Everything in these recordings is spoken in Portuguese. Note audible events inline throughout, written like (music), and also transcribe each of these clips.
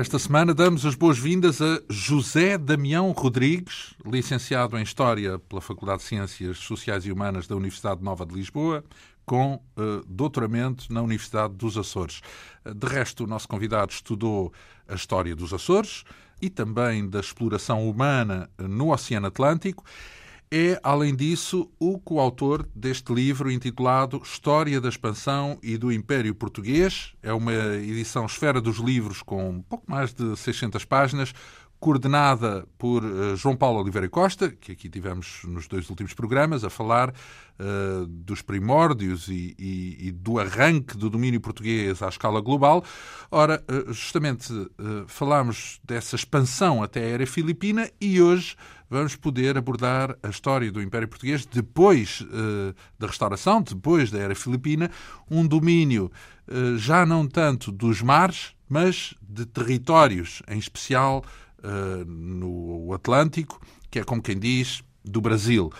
Esta semana damos as boas-vindas a José Damião Rodrigues, licenciado em História pela Faculdade de Ciências Sociais e Humanas da Universidade Nova de Lisboa, com uh, doutoramento na Universidade dos Açores. De resto, o nosso convidado estudou a história dos Açores e também da exploração humana no Oceano Atlântico é, além disso, o coautor deste livro intitulado História da Expansão e do Império Português. É uma edição esfera dos livros com pouco mais de 600 páginas, coordenada por uh, João Paulo Oliveira Costa, que aqui tivemos nos dois últimos programas, a falar uh, dos primórdios e, e, e, do arranque do domínio português à escala global. Ora, uh, justamente falámos dessa expansão até a era filipina e hoje vamos poder abordar a história do Império Português depois da restauração, depois da era filipina, um domínio já não tanto dos mares, mas de territórios, em especial uh, no Atlântico, que é como quem diz, do Brasil.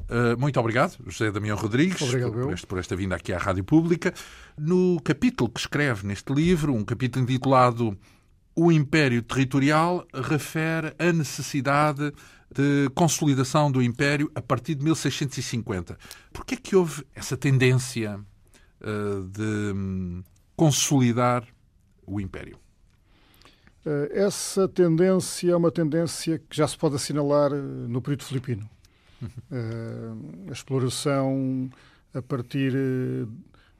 Uh, muito obrigado, José Damião Rodrigues, obrigado, por, este, por, esta vinda aqui à Rádio Pública. No capítulo que escreve neste livro, um capítulo intitulado O Império Territorial, refere a necessidade de consolidação do Império a partir de 1650. Por que é que houve essa tendência uh, de um, consolidar o Império? Eh, essa tendência é uma tendência que já se pode assinalar eh, no período filipino. Uhum. A exploração a partir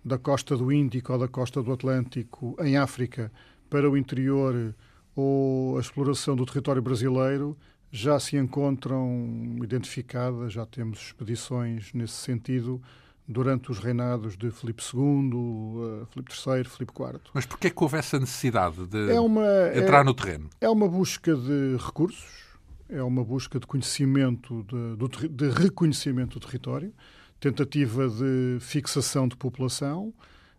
da costa do Índico ou da costa do Atlântico em África para o interior ou a exploração do território brasileiro já se encontram identificadas, já temos expedições nesse sentido durante os reinados de Filipe II, uh, Filipe III, Filipe IV. Mas porquê que houve essa necessidade de é uma, entrar é, no terreno? É uma busca de recursos, é uma busca de conhecimento, de, de reconhecimento do território, tentativa de fixação de população,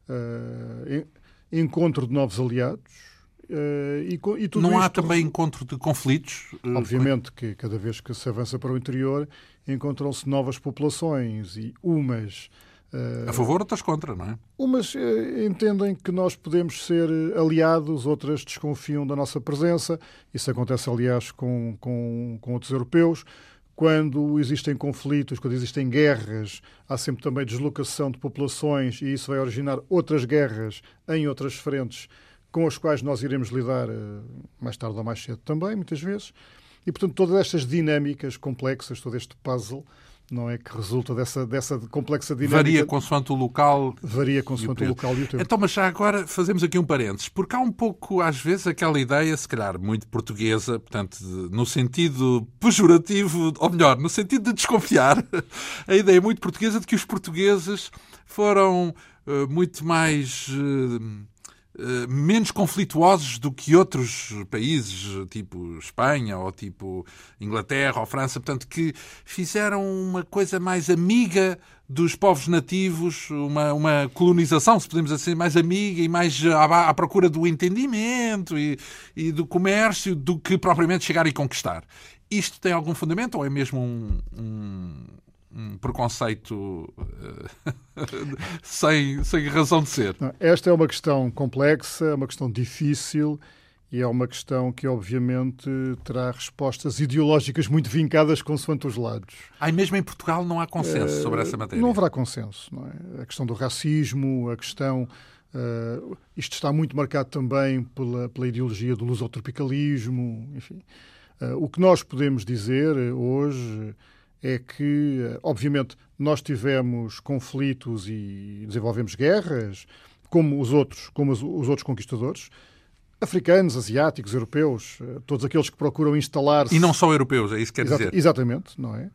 uh, encontro de novos aliados, Uh, e, e não isto... há também encontro de conflitos? Obviamente que cada vez que se avança para o interior encontram-se novas populações e umas. Uh, a favor, outras contra, não é? Umas entendem que nós podemos ser aliados, outras desconfiam da nossa presença. Isso acontece, aliás, com, com, com outros europeus. Quando existem conflitos, quando existem guerras, há sempre também deslocação de populações e isso vai originar outras guerras em outras frentes com as quais nós iremos lidar uh, mais tarde ou mais cedo também, muitas vezes. E, portanto, todas estas dinâmicas complexas, todo este puzzle, não é que resulta dessa, dessa complexa dinâmica. Varia consoante o local. Varia consoante o, o, local e o tempo. Então, mas já agora fazemos aqui um parênteses, porque há um pouco, às vezes, aquela ideia, se calhar muito portuguesa, portanto, no sentido pejorativo, ou melhor, no sentido de desconfiar, (laughs) a ideia muito portuguesa de que os portugueses foram uh, muito mais. Uh, eh, menos conflituosos do que outros países, tipo Espanha ou tipo Inglaterra ou França, portanto, que fizeram uma coisa mais amiga dos povos nativos, uma, uma colonização, se podemos dizer, mais amiga e mais à, à procura do entendimento e, e, do comércio do que propriamente chegar e conquistar. Isto tem algum fundamento ou é mesmo um, um um preconceito eh, (laughs) sem, sem razão de ser. Esta é uma questão complexa, é uma questão difícil e é uma questão que, obviamente, terá respostas ideológicas muito vincadas consoante os lados. Aí mesmo em Portugal não há consenso uh, sobre essa matéria? Não haverá consenso. Não é? A questão do racismo, a questão... Uh, isto está muito marcado também pela, pela ideologia do lusotropicalismo, enfim. Uh, o que nós podemos dizer hoje é que, obviamente, nós tivemos conflitos e desenvolvemos guerras, como os outros, como os, outros conquistadores, africanos, asiáticos, europeus, eh, todos aqueles que procuram instalar-se. E não só europeus, é isso que quer dizer. Exatamente, não é?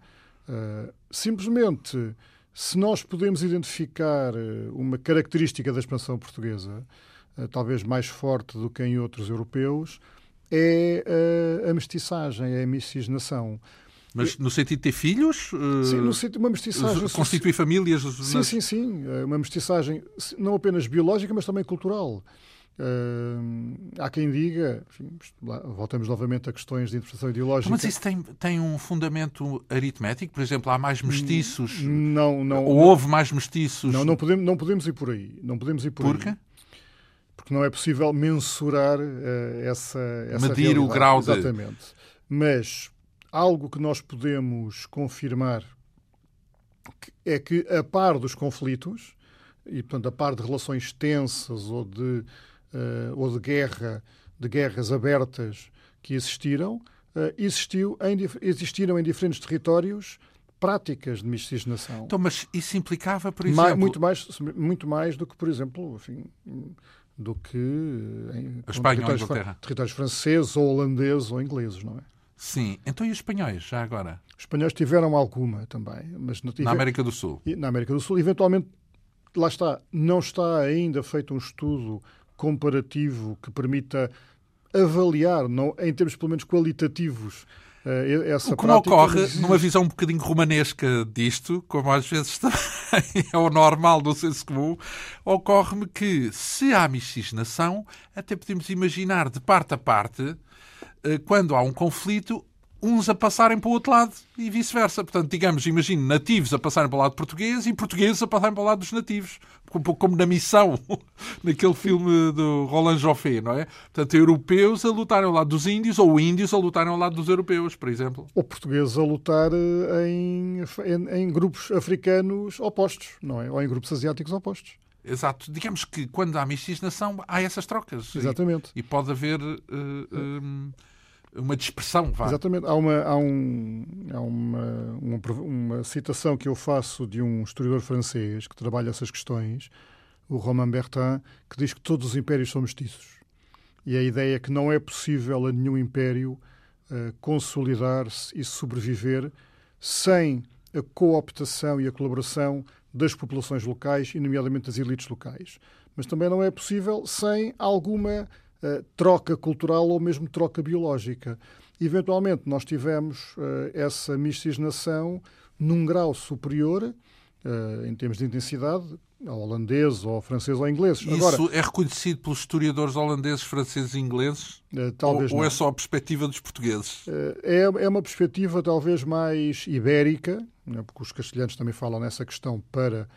Uh, simplesmente, se nós podemos identificar eh, uma característica da expansão portuguesa, uh, talvez mais forte do que em outros europeus, é uh, a mestiçagem, é a miscigenação. Mas no sentido de ter filhos? Sim, no sentido de uma mestiçagem. Constituir famílias? Sim, nas... sim, sim. É uma mestiçagem não apenas biológica, mas também cultural. Uh, há quem diga, enfim, voltamos novamente a questões de interpretação ideológica. Mas isso tem, tem um fundamento aritmético? Por exemplo, há mais mestiços? Não, não. Ou houve mais mestiços? Não, não podemos, não podemos ir por aí. Não podemos ir por Por quê? Aí. porque não é possível mensurar uh, essa, essa Medir realidade. o grau Exatamente. De... Mas algo que nós podemos confirmar é que, a par dos conflitos, e portanto a par de relações tensas ou de, uh, ou de guerra, de guerras abertas que existiram, uh, existiu em, existiram em diferentes territórios práticas de miscigenação. Então, mas isso implicava, por exemplo... muito, mais, muito mais do que, por exemplo, enfim, do que em a Espanha territórios, territórios franceses ou holandeses ou ingleses, não é? Sim. Então e os espanhóis, já agora? Os espanhóis tiveram alguma também. Mas não Na América do Sul? Na América do Sul. Eventualmente, lá está, não está ainda feito um estudo comparativo que permita avaliar, não, em termos pelo menos qualitativos, Uh, essa o que ocorre numa visão um bocadinho romanesca disto, como às vezes (laughs) também é o normal do senso comum, ocorre-me que se há miscigenação, até podemos imaginar de parte a parte, eh, quando há um conflito, uns a passarem para o outro lado e vice-versa. Portanto, digamos, imagine nativos a passarem para o lado português e portugueses a passarem para o lado dos nativos. Um pouco como na missão, (laughs) naquele filme do Roland Joffé, não é? Portanto, europeus a lutarem ao lado dos índios ou índios a lutarem ao lado dos europeus, por exemplo. Ou portugueses a lutar eh, em, em, em grupos africanos opostos, não é? Ou em grupos asiáticos opostos. Exato. Digamos que quando há miscigenação há essas trocas. Exatamente. E, e pode haver... Uh, um, uma dispersão. Vá. Exatamente. Há, uma, há, um, há uma, uma, uma, citação que eu faço de um historiador francês que trabalha essas questões, o Romain Bertin, que diz que todos os impérios são mestiços. E a ideia é que não é possível a nenhum império uh, consolidar-se e sobreviver sem a cooptação e a colaboração das populações locais, e nomeadamente das elites locais. Mas também não é possível sem alguma uh, troca cultural ou mesmo troca biológica. Eventualmente, nós tivemos uh, essa miscigenação num grau superior, uh, em termos de intensidade, ao holandês, ou ao francês ou ao inglês. Isso Agora, é reconhecido pelos historiadores holandeses, franceses e ingleses? talvez ou, ou, é só a perspectiva dos portugueses? é, é uma perspectiva talvez mais ibérica, né, porque os castelhanos também falam nessa questão para,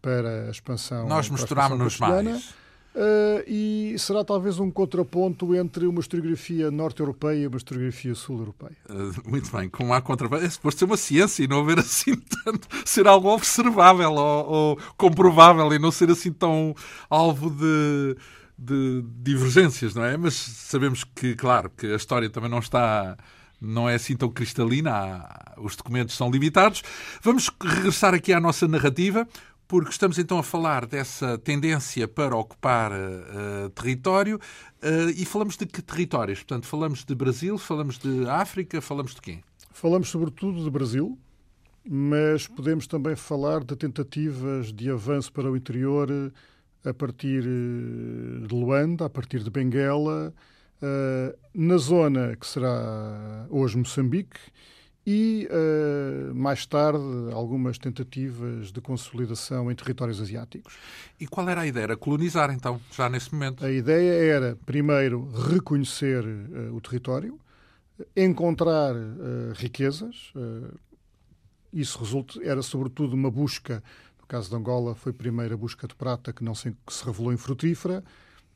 para a expansão. Nós misturámos-nos mais. Uh, e será talvez um contraponto entre uma historiografia norte-europeia e uma historiografia sul-europeia. Uh, muito bem, como há contraponto, é suposto ser uma ciência e não haver assim (laughs) tanto, ser algo observável ou, ou comprovável e não ser assim tão alvo de, de divergências, não é? Mas sabemos que, claro, que a história também não está não é assim tão cristalina, os documentos são limitados. Vamos regressar aqui à nossa narrativa porque estamos então a falar dessa tendência para ocupar uh, território uh, e falamos de que territórios? Portanto, falamos de Brasil, falamos de África, falamos de quê? Falamos sobretudo de Brasil, mas podemos também falar de tentativas de avanço para o interior a partir de Luanda, a partir de Benguela, na zona que será hoje Moçambique e, uh, mais tarde, algumas tentativas de consolidação em territórios asiáticos. E qual era a ideia? Era colonizar, então, já nesse momento? A ideia era, primeiro, reconhecer uh, o território, encontrar uh, riquezas. isso resulta, era, sobretudo, uma busca. No caso de Angola, foi a primeira busca de prata que não se, que se revelou infrutífera.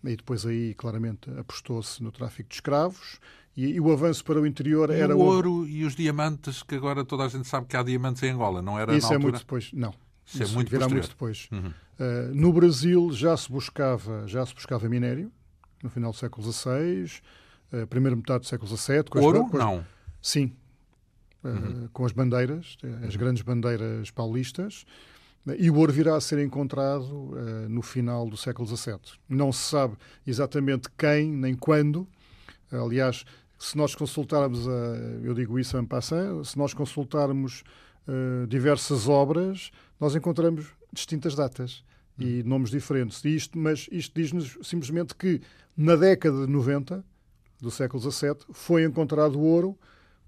E depois aí, claramente, apostou-se no tráfico de escravos e, e, o avanço para o interior e era o ouro e os diamantes, que agora toda a gente sabe que há diamantes em Angola, não era Isso é muito depois, não. Isso, é Isso é muito virá muito depois. Uhum. Uh, no Brasil já se buscava já se buscava minério no final do século XVI, uh, primeira metade do século XVII. Com ouro? As, com as, não. Sim. Uh, uhum. Com as bandeiras, as grandes bandeiras paulistas. E o ouro virá a ser encontrado uh, no final do século XVII. Não se sabe exatamente quem nem quando. Aliás, se nós consultarmos, a, eu digo isso em passant, se nós consultarmos uh, diversas obras, nós encontramos distintas datas e hum. nomes diferentes. E isto, mas isto diz-nos simplesmente que na década de 90 do século XVII foi encontrado ouro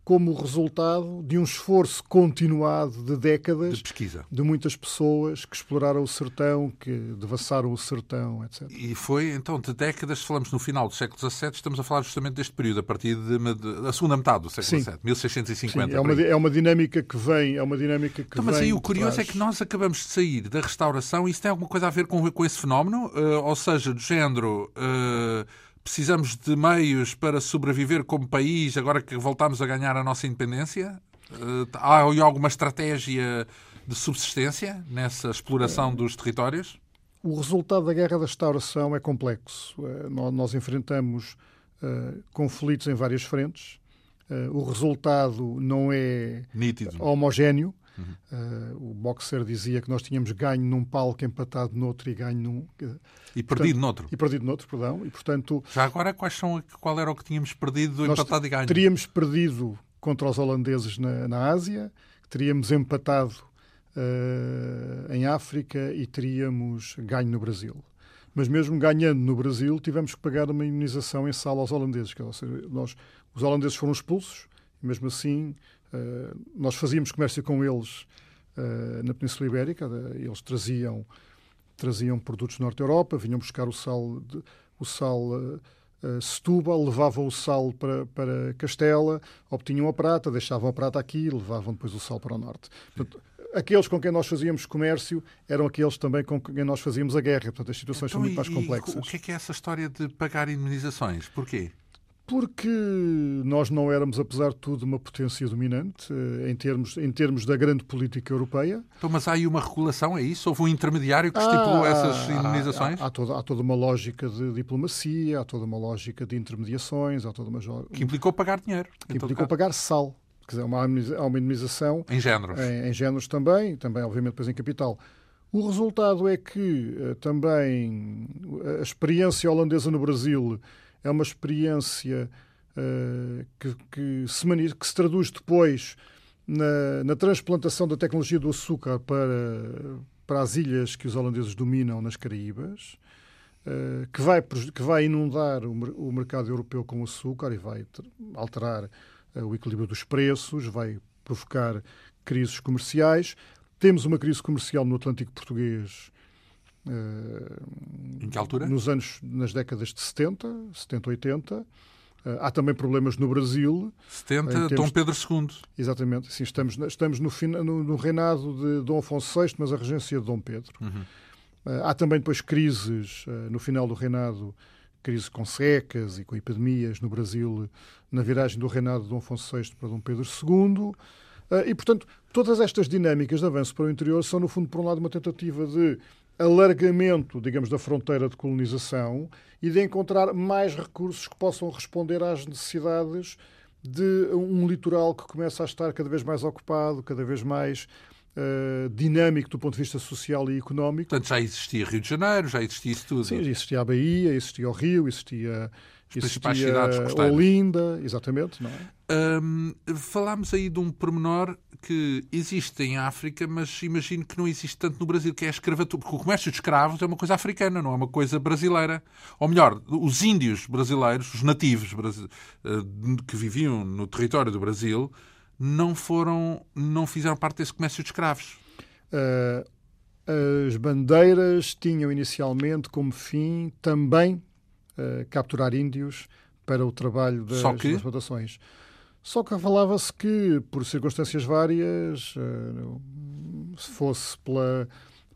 como resultado de um esforço continuado de décadas de pesquisa de muitas pessoas que exploraram o sertão, que devassaram o sertão, etc. E foi então de décadas, falamos no final do século XVII, estamos a falar justamente deste período, a partir da segunda metade do século XVII, 1650. Sim, é, uma, é uma dinâmica que vem, é uma dinâmica que então, Mas aí o curioso trás... é que nós acabamos de sair da restauração e isso tem alguma coisa a ver com, com esse fenómeno? Uh, ou seja, do género. Uh, Precisamos de meios para sobreviver como país agora que voltamos a ganhar a nossa independência? Eh, há alguma estratégia de subsistência nessa exploração dos territórios? O resultado da Guerra da Restauração é complexo. Eh, nós enfrentamos uh, conflitos em várias frentes. O resultado não é Nítido. homogéneo. Uhum. Uh, o boxer dizia que nós tínhamos ganho num palco, empatado noutro e ganho num. E perdido noutro. E perdido noutro, perdão. E, portanto, Já agora, quais são, qual era o que tínhamos perdido, empatado e ganho? Teríamos perdido contra os holandeses na, na Ásia, teríamos empatado uh, em África e teríamos ganho no Brasil. Mas mesmo ganhando no Brasil, tivemos que pagar uma imunização em sala aos holandeses. Que, seja, nós, os holandeses foram expulsos, e mesmo assim eh, nós fazíamos comércio com eles uh, na Península Ibérica, eles traziam, traziam produtos Norte Europa, vinham buscar o sal, de, o sal uh, Setúbal, levavam o sal para, para Castela, obtinham a prata, deixavam a prata aqui e levavam depois o sal para o Norte. Portanto, aqueles com quem nós fazíamos comércio eram aqueles também com quem nós fazíamos a guerra. Portanto, as situações então, são muito mais complexas. o que é que é essa história de pagar indemnizações? Porquê? Porque nós não éramos, apesar de tudo, uma potência dominante eh, em termos, em termos da grande política europeia. Então, mas há aí uma regulação, é isso? Houve um intermediário que estipulou ah, essas indemnizações? Há, há, toda, há toda uma lógica de diplomacia, há toda uma lógica de intermediações, há toda uma... Que implicou pagar dinheiro. Que implicou pagar sal. Quer dizer, há uma, indemnização... Em géneros. Em, em géneros também, também obviamente depois em capital. O resultado é que uh, também a experiência holandesa no Brasil é uma experiência uh, que, que, se que, se traduz depois na, na, transplantação da tecnologia do açúcar para, para as ilhas que os holandeses dominam nas Caraíbas, uh, que, vai, que vai inundar o, o, mercado europeu com açúcar e vai alterar uh, o equilíbrio dos preços, vai provocar crises comerciais. Temos uma crise comercial no Atlântico Português em que altura? Nos anos, nas décadas de 70, 70, 80. Há também problemas no Brasil. 70, termos... Dom Pedro II. Exatamente. Sim, estamos, estamos no, no, no, reinado de Dom Afonso VI, mas a regência de Dom Pedro. Uhum. Há também depois crises eh, no final do reinado, crise com secas e com epidemias no Brasil, na viragem do reinado de Dom Afonso VI para Dom Pedro II. E, portanto, todas estas dinâmicas de avanço para o interior são, no fundo, por um lado, uma tentativa de alargamento, digamos, da fronteira de colonização e de encontrar mais recursos que possam responder às necessidades de um litoral que começa a estar cada vez mais ocupado, cada vez mais uh, dinâmico do ponto de vista social e económico. Portanto, já existia Rio de Janeiro, já existia isso tudo. Sim, existia a Bahia, existia o Rio, existia as principais cidades costeiras. Olinda, exatamente. Não é? Um, falámos aí de um pormenor que existe em África, mas imagino que não existe tanto no Brasil, que é a escravatura. Porque o comércio de escravos é uma coisa africana, não é uma coisa brasileira. Ou melhor, os índios brasileiros, os nativos eh, que viviam no território do Brasil, não foram, não fizeram parte desse comércio de escravos. Uh, as bandeiras tinham inicialmente como fim também uh, capturar índios para o trabalho das, Só que... das plantações. Só que falava-se que, por circunstâncias várias, uh, se fosse pela,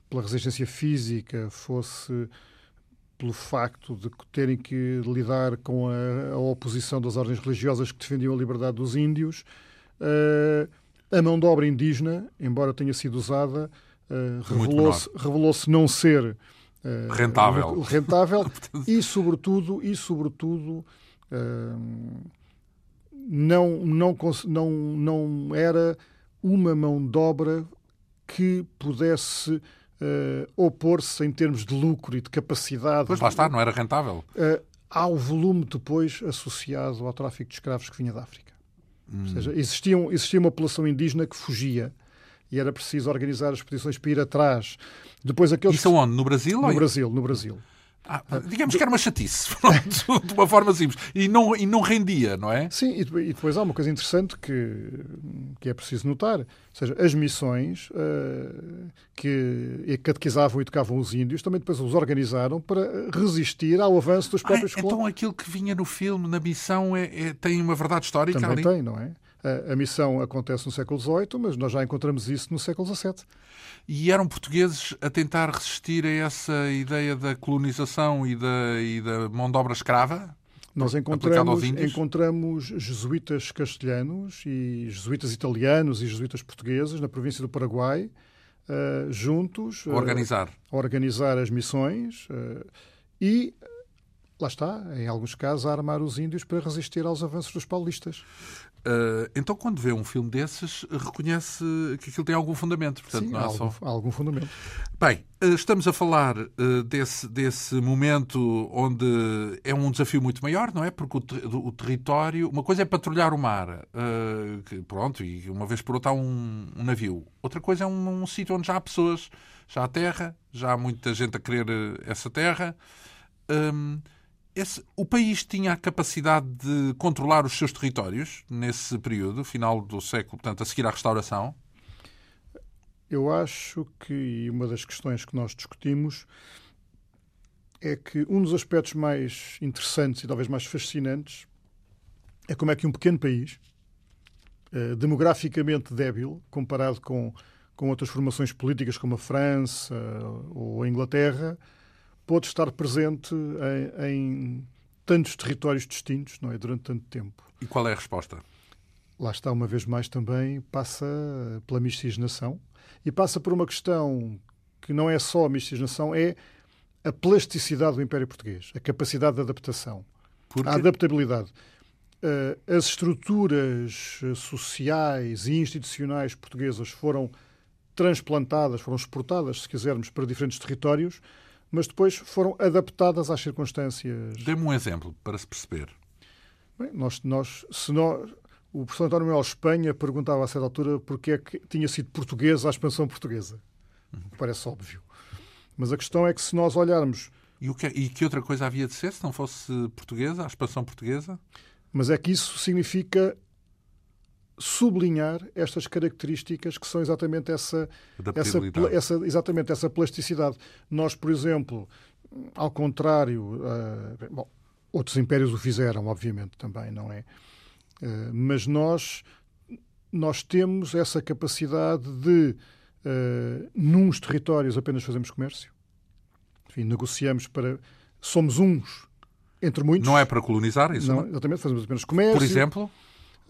pela resistência física, fosse pelo facto de terem que lidar com a, a oposição das ordens religiosas que defendiam a liberdade dos índios, uh, a mão de obra indígena, embora tenha sido usada, uh, revelou-se revelou não ser uh, rentável, rentável (laughs) e sobretudo e sobretudo uh, não não não não era uma mão de obra que pudesse uh, opor-se em termos de lucro e de capacidade. Pois lá está, não era rentável. Uh, ao volume depois associado ao tráfico de escravos que vinha da África. Hum. Ou seja, existia, existia uma população indígena que fugia e era preciso organizar expedições para ir atrás. Depois aqueles Isso onde? No Brasil? No Brasil, no Brasil. Ah, digamos que era uma chatice, (laughs) pronto, de uma forma simples. E não, e não rendia, não é? Sim, e depois há uma coisa interessante que, que é preciso notar. Ou seja, as missões uh, que catequizavam e educavam os índios também depois os organizaram para resistir ao avanço dos próprios ah, Então aquilo que vinha no filme, na missão, é, é tem uma verdade histórica também ali? tem, não é? A, a missão acontece no século XVIII, mas nós já encontramos isso no século XVII. E eram portugueses a tentar resistir a essa ideia da colonização e da, e da mão de obra escrava? Nós encontramos, encontramos jesuítas castelhanos e jesuítas italianos e jesuítas portugueses na província do Paraguai, uh, juntos a organizar. Uh, a organizar as missões uh, e, lá está, em alguns casos, a armar os índios para resistir aos avanços dos paulistas. Uh, então, quando vê um filme desses, reconhece que aquilo tem algum fundamento. Portanto, Sim, não é há, algum, só... algum fundamento. Bem, uh, estamos a falar uh, desse, desse momento onde é um desafio muito maior, não é? Porque o, ter o território. Uma coisa é patrulhar o mar, que, pronto, e uma vez por outra há um, um navio. Outra coisa é um, um sítio onde já há pessoas, já há terra, já há muita gente a querer essa terra. Um, esse, o país tinha a capacidade de controlar os seus territórios nesse período, final do século, portanto, a seguir à restauração? Eu acho que uma das questões que nós discutimos é que um dos aspectos mais interessantes e talvez mais fascinantes é como é que um pequeno país, eh, demograficamente débil, comparado com, com outras formações políticas como a França ou a Inglaterra, pôde estar presente em, em tantos territórios distintos, não é? Durante tanto tempo. E qual é a resposta? Lá está, uma vez mais, também passa pela miscigenação e passa por uma questão que não é só a miscigenação, é a plasticidade do Império Português, a capacidade de adaptação, a adaptabilidade. Eh, as estruturas sociais e institucionais portuguesas foram transplantadas, foram exportadas, se quisermos, para diferentes territórios, mas depois foram adaptadas às circunstâncias. Dê-me um exemplo para se perceber. Bem, nós, nós, se nós, o professor António Manuel Espanha perguntava a certa altura porque é que tinha sido portuguesa a expansão portuguesa. Uhum. Parece óbvio. Mas a questão é que se nós olharmos. E, o que, e que outra coisa havia de ser se não fosse portuguesa, a expansão portuguesa? Mas é que isso significa sublinhar estas características que são exatamente essa, essa, essa, exatamente essa plasticidade. Nós, por exemplo, ao contrário, uh, bom, outros impérios o fizeram, obviamente, também, não é? Uh, mas nós, nós temos essa capacidade de, uh, nos territórios, apenas fazemos comércio. Enfim, negociamos para. Somos uns entre muitos. Não é para colonizar, isso? Não, exatamente, fazemos apenas comércio. Por exemplo?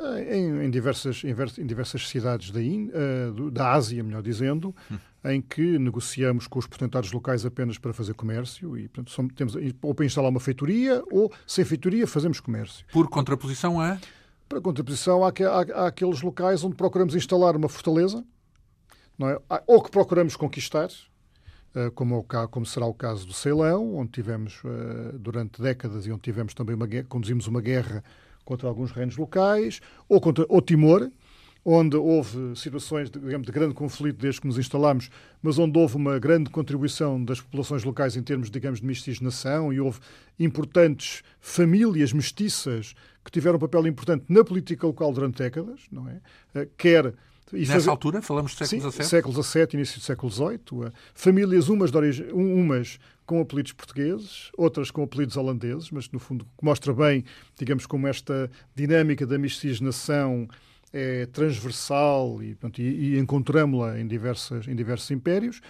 Eh, em, em, diversas, em, diversas cidades da, In, uh, da Ásia, melhor dizendo, hum. em que negociamos com os potentários locais apenas para fazer comércio e, portanto, somos, temos ou para instalar uma feitoria ou, sem feitoria, fazemos comércio. Por contraposição a? Para contraposição há, há, há aqueles locais onde procuramos instalar uma fortaleza, não é? ou que procuramos conquistar, uh, como, é como, será o caso do Ceilão, onde tivemos, durante décadas, e onde tivemos também uma conduzimos uma guerra contra alguns reinos locais, ou contra o Timor, onde houve situações de, digamos, de grande conflito desde que nos instalámos, mas onde houve uma grande contribuição das populações locais em termos, digamos, de miscigenação e houve importantes famílias mestiças que tiveram um papel importante na política local durante décadas, não é? Eh, quer e Nessa fazer... altura, falamos do século XVII? século XVII, início do século XVIII. Eh, famílias, umas, origem, umas com apelidos portugueses, outras com apelidos holandeses, mas no fundo mostra bem, digamos, como esta dinâmica da miscigenação é transversal e, e, e encontramos-la em, em diversos impérios.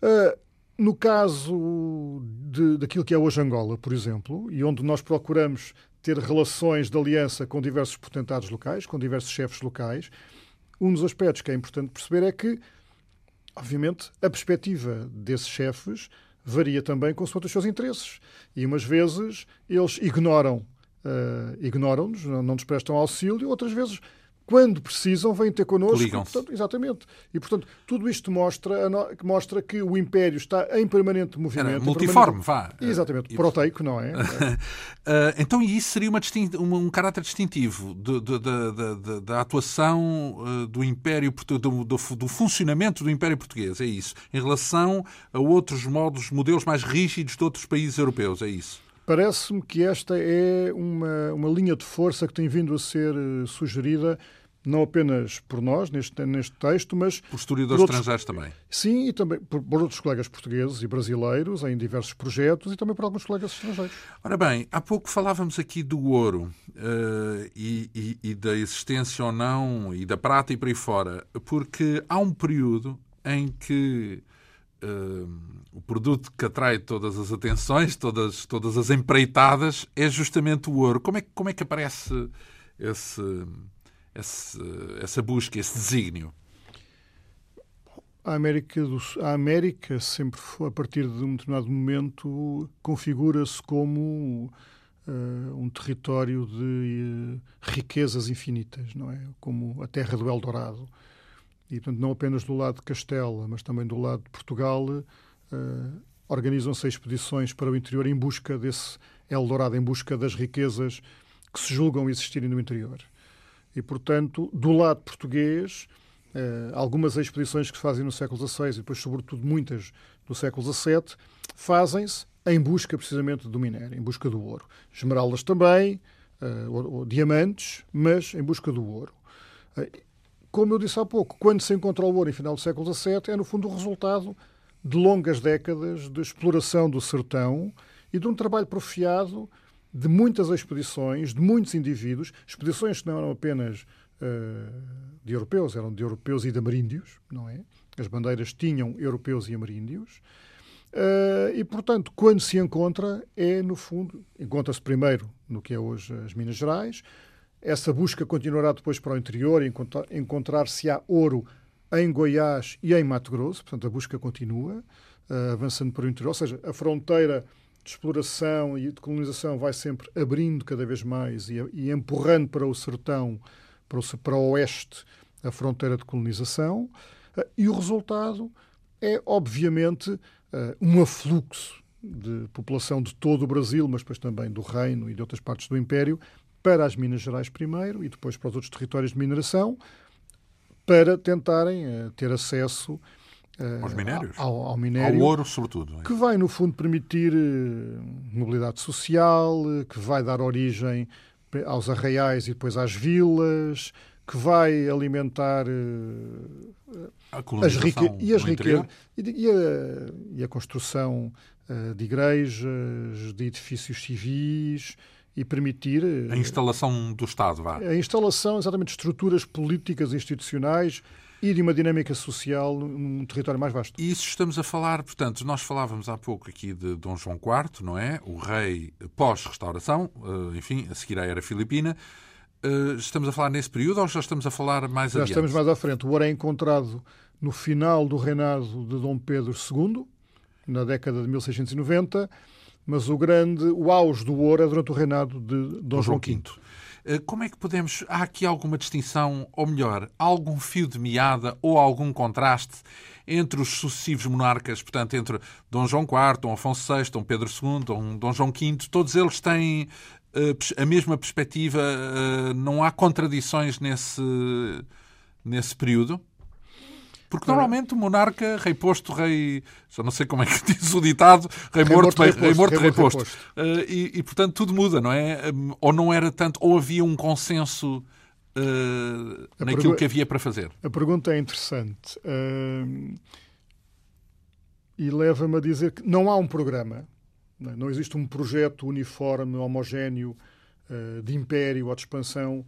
Uh, no caso de, daquilo que é hoje Angola, por exemplo, e onde nós procuramos ter relações de aliança com diversos potentados locais, com diversos chefes locais, um dos aspectos que é importante perceber é que, obviamente, a perspectiva desses chefes varia também consoante os seus interesses. E umas vezes eles ignoram, uh, ignoram-nos, não nos prestam auxílio, outras vezes quando precisam, vêm ter connosco. Portanto, exatamente. E, portanto, tudo isto mostra, mostra que o Império está em permanente movimento. Era multiforme, vá. Exatamente, proteico, não é? (laughs) Eh, então, e isso seria uma um, um caráter distintivo da atuação uh, do Império, do, do, do, funcionamento do Império Português, é isso, em relação a outros modos, modelos mais rígidos de outros países europeus, é isso? Parece-me que esta é uma, uma linha de força que tem vindo a ser uh, sugerida não apenas por nós, neste, neste texto, mas... Por historiadores por outros, estrangeiros também. Sim, e também por, por, outros colegas portugueses e brasileiros em diversos projetos e também por alguns colegas estrangeiros. Ora bem, há pouco falávamos aqui do ouro uh, e, e, e da existência ou não, e da prata e por aí fora, porque há um período em que uh, o produto que atrai todas as atenções, todas, todas as empreitadas, é justamente o ouro. Como é, como é que aparece esse esse, essa busca, esse desígnio? A América, do, a América sempre foi, a partir de um determinado momento, configura-se como uh, um território de uh, riquezas infinitas, não é? Como a terra do Eldorado. E, portanto, não apenas do lado de Castela, mas também do lado de Portugal, uh, organizam-se expedições para o interior em busca desse Eldorado, em busca das riquezas que se julgam existirem no interior. E, portanto, do lado português, eh, algumas expedições que se fazem no século XVI e depois, sobretudo, muitas do século XVII, fazem-se em busca precisamente do minério, em busca do ouro. Esmeraldas também, eh, ou, ou, diamantes, mas em busca do ouro. Como eu disse há pouco, quando se encontra o ouro em final do século XVII, é no fundo o resultado de longas décadas de exploração do sertão e de um trabalho profiado de muitas expedições, de muitos indivíduos, expedições que não eram apenas uh, de europeus, eram de europeus e de ameríndios, não é? As bandeiras tinham europeus e ameríndios. Uh, e, portanto, quando se encontra, é, no fundo, encontra-se primeiro no que é hoje as Minas Gerais, essa busca continuará depois para o interior, encontrar-se-á ouro em Goiás e em Mato Grosso, portanto, a busca continua, uh, avançando para o interior, ou seja, a fronteira de exploração e de colonização vai sempre abrindo cada vez mais e, empurrando para o sertão, para o, para o oeste, a fronteira de colonização. Uh, e o resultado é, obviamente, uh, um afluxo de população de todo o Brasil, mas depois também do Reino e de outras partes do Império, para as Minas Gerais primeiro e depois para os outros territórios de mineração, para tentarem uh, ter acesso eh, Aos minérios? Ao, ao, minério. Ao ouro, sobretudo. É? Que vai, no fundo, permitir uh, mobilidade social, uh, que vai dar origem aos arraiais e depois às vilas, que vai alimentar as riquezas e as riquezas e, e, e, a construção de igrejas, de edifícios civis e permitir a instalação do Estado, vá. A instalação, exatamente, de estruturas políticas institucionais e de uma dinâmica social num território mais vasto. E isso estamos a falar, portanto, nós falávamos há pouco aqui de Dom João IV, não é? O rei pós-restauração, eh, enfim, a seguir à era filipina. Eh, estamos a falar nesse período ou já estamos a falar mais já adiante? Já estamos mais à frente. O ouro é encontrado no final do reinado de Dom Pedro II, na década de 1690, mas o grande, o auge do ouro é durante o reinado de Dom, João V. Eh, como é que podemos. Há aqui alguma distinção, ou melhor, algum fio de meada ou algum contraste entre os sucessivos monarcas, portanto, entre Dom João IV, Dom Afonso VI, Dom Pedro II, Dom, Dom João V, todos eles têm uh, a mesma perspectiva, uh, não há contradições nesse, nesse período? Porque normalmente o monarca, rei posto, rei. Já não sei como é que (laughs) diz o ditado, rei, rei morto, rei, rei morto, rei posto. Uh, e, e, portanto tudo muda, não é? ou não era tanto, ou havia um consenso uh, naquilo que havia para fazer. A pergunta é interessante. Uh, e leva-me a dizer que não há um programa, não, é? não existe um projeto uniforme, homogéneo, de império ou de expansão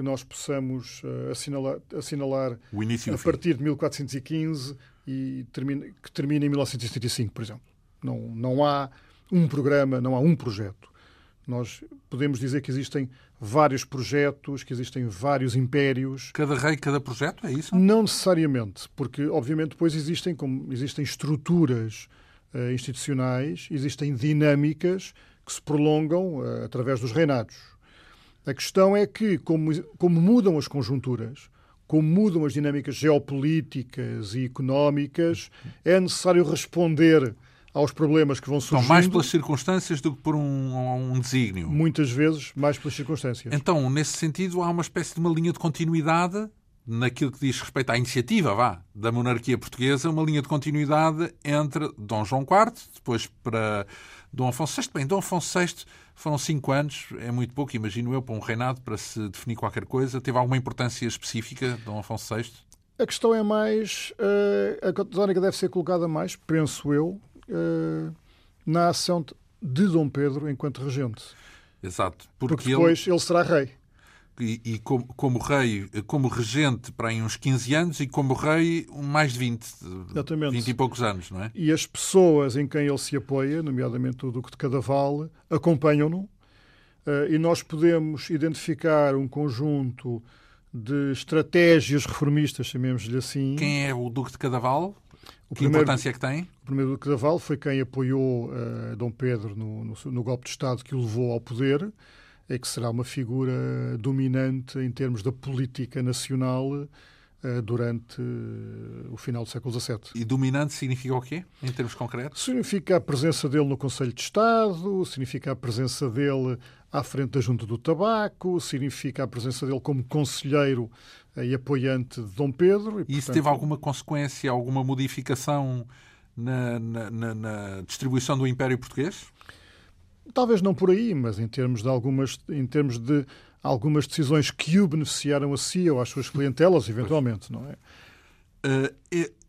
que nós possamos uh, assinalar, assinalar a partir de 1415 e que termine em 1975, por exemplo. Não, não há um programa, não há um projeto. Nós podemos dizer que existem vários projetos, que existem vários impérios. Cada rei, cada projeto, é isso? Não necessariamente, porque obviamente depois existem, como, existem estruturas uh, institucionais, existem dinâmicas que se prolongam uh, através dos reinados. A questão é que, como, como mudam as conjunturas, como mudam as dinâmicas geopolíticas e económicas, é necessário responder aos problemas que vão surgindo. Então, mais pelas circunstâncias do que por um, um desígnio. Muitas vezes, mais pelas circunstâncias. Então, nesse sentido, há uma espécie de uma linha de continuidade naquilo que diz respeito à iniciativa, vá, da monarquia portuguesa, uma linha de continuidade entre Dom João IV, depois para Dom Afonso VI. Bem, Dom Afonso VI foram cinco anos, é muito pouco, imagino eu, para um reinado, para se definir qualquer coisa. Teve alguma importância específica, Dom Afonso VI? A questão é mais. Uh, a tónica deve ser colocada mais, penso eu, uh, na ação de Dom Pedro enquanto regente. Exato. Porque, porque depois ele... ele será rei e, e como, como, rei, como regente para aí uns 15 anos e como rei mais de 20, Exatamente. 20 e poucos anos, não é? E as pessoas em quem ele se apoia, nomeadamente o Duque de Cadaval, acompanham-no eh, e nós podemos identificar um conjunto de estratégias reformistas, chamemos-lhe assim. Quem é o Duque de Cadaval? O que primeiro, importância é que tem? O primeiro Duque de Cadaval foi quem apoiou uh, Dom Pedro no, no, no golpe de Estado que o levou ao poder é que será uma figura dominante em termos da política nacional eh, durante eh, o final do século XVII. E dominante significa o quê, em termos concretos? Significa a presença dele no Conselho de Estado, significa a presença dele à frente da Junta do Tabaco, significa a presença dele como conselheiro eh, e apoiante de Dom Pedro. E, e isso teve alguma consequência, alguma modificação na, na, na, na distribuição do Império Português? Talvez não por aí, mas em termos de algumas, em termos de algumas decisões que o beneficiaram a si ou às suas clientelas, eventualmente, não é? Uh,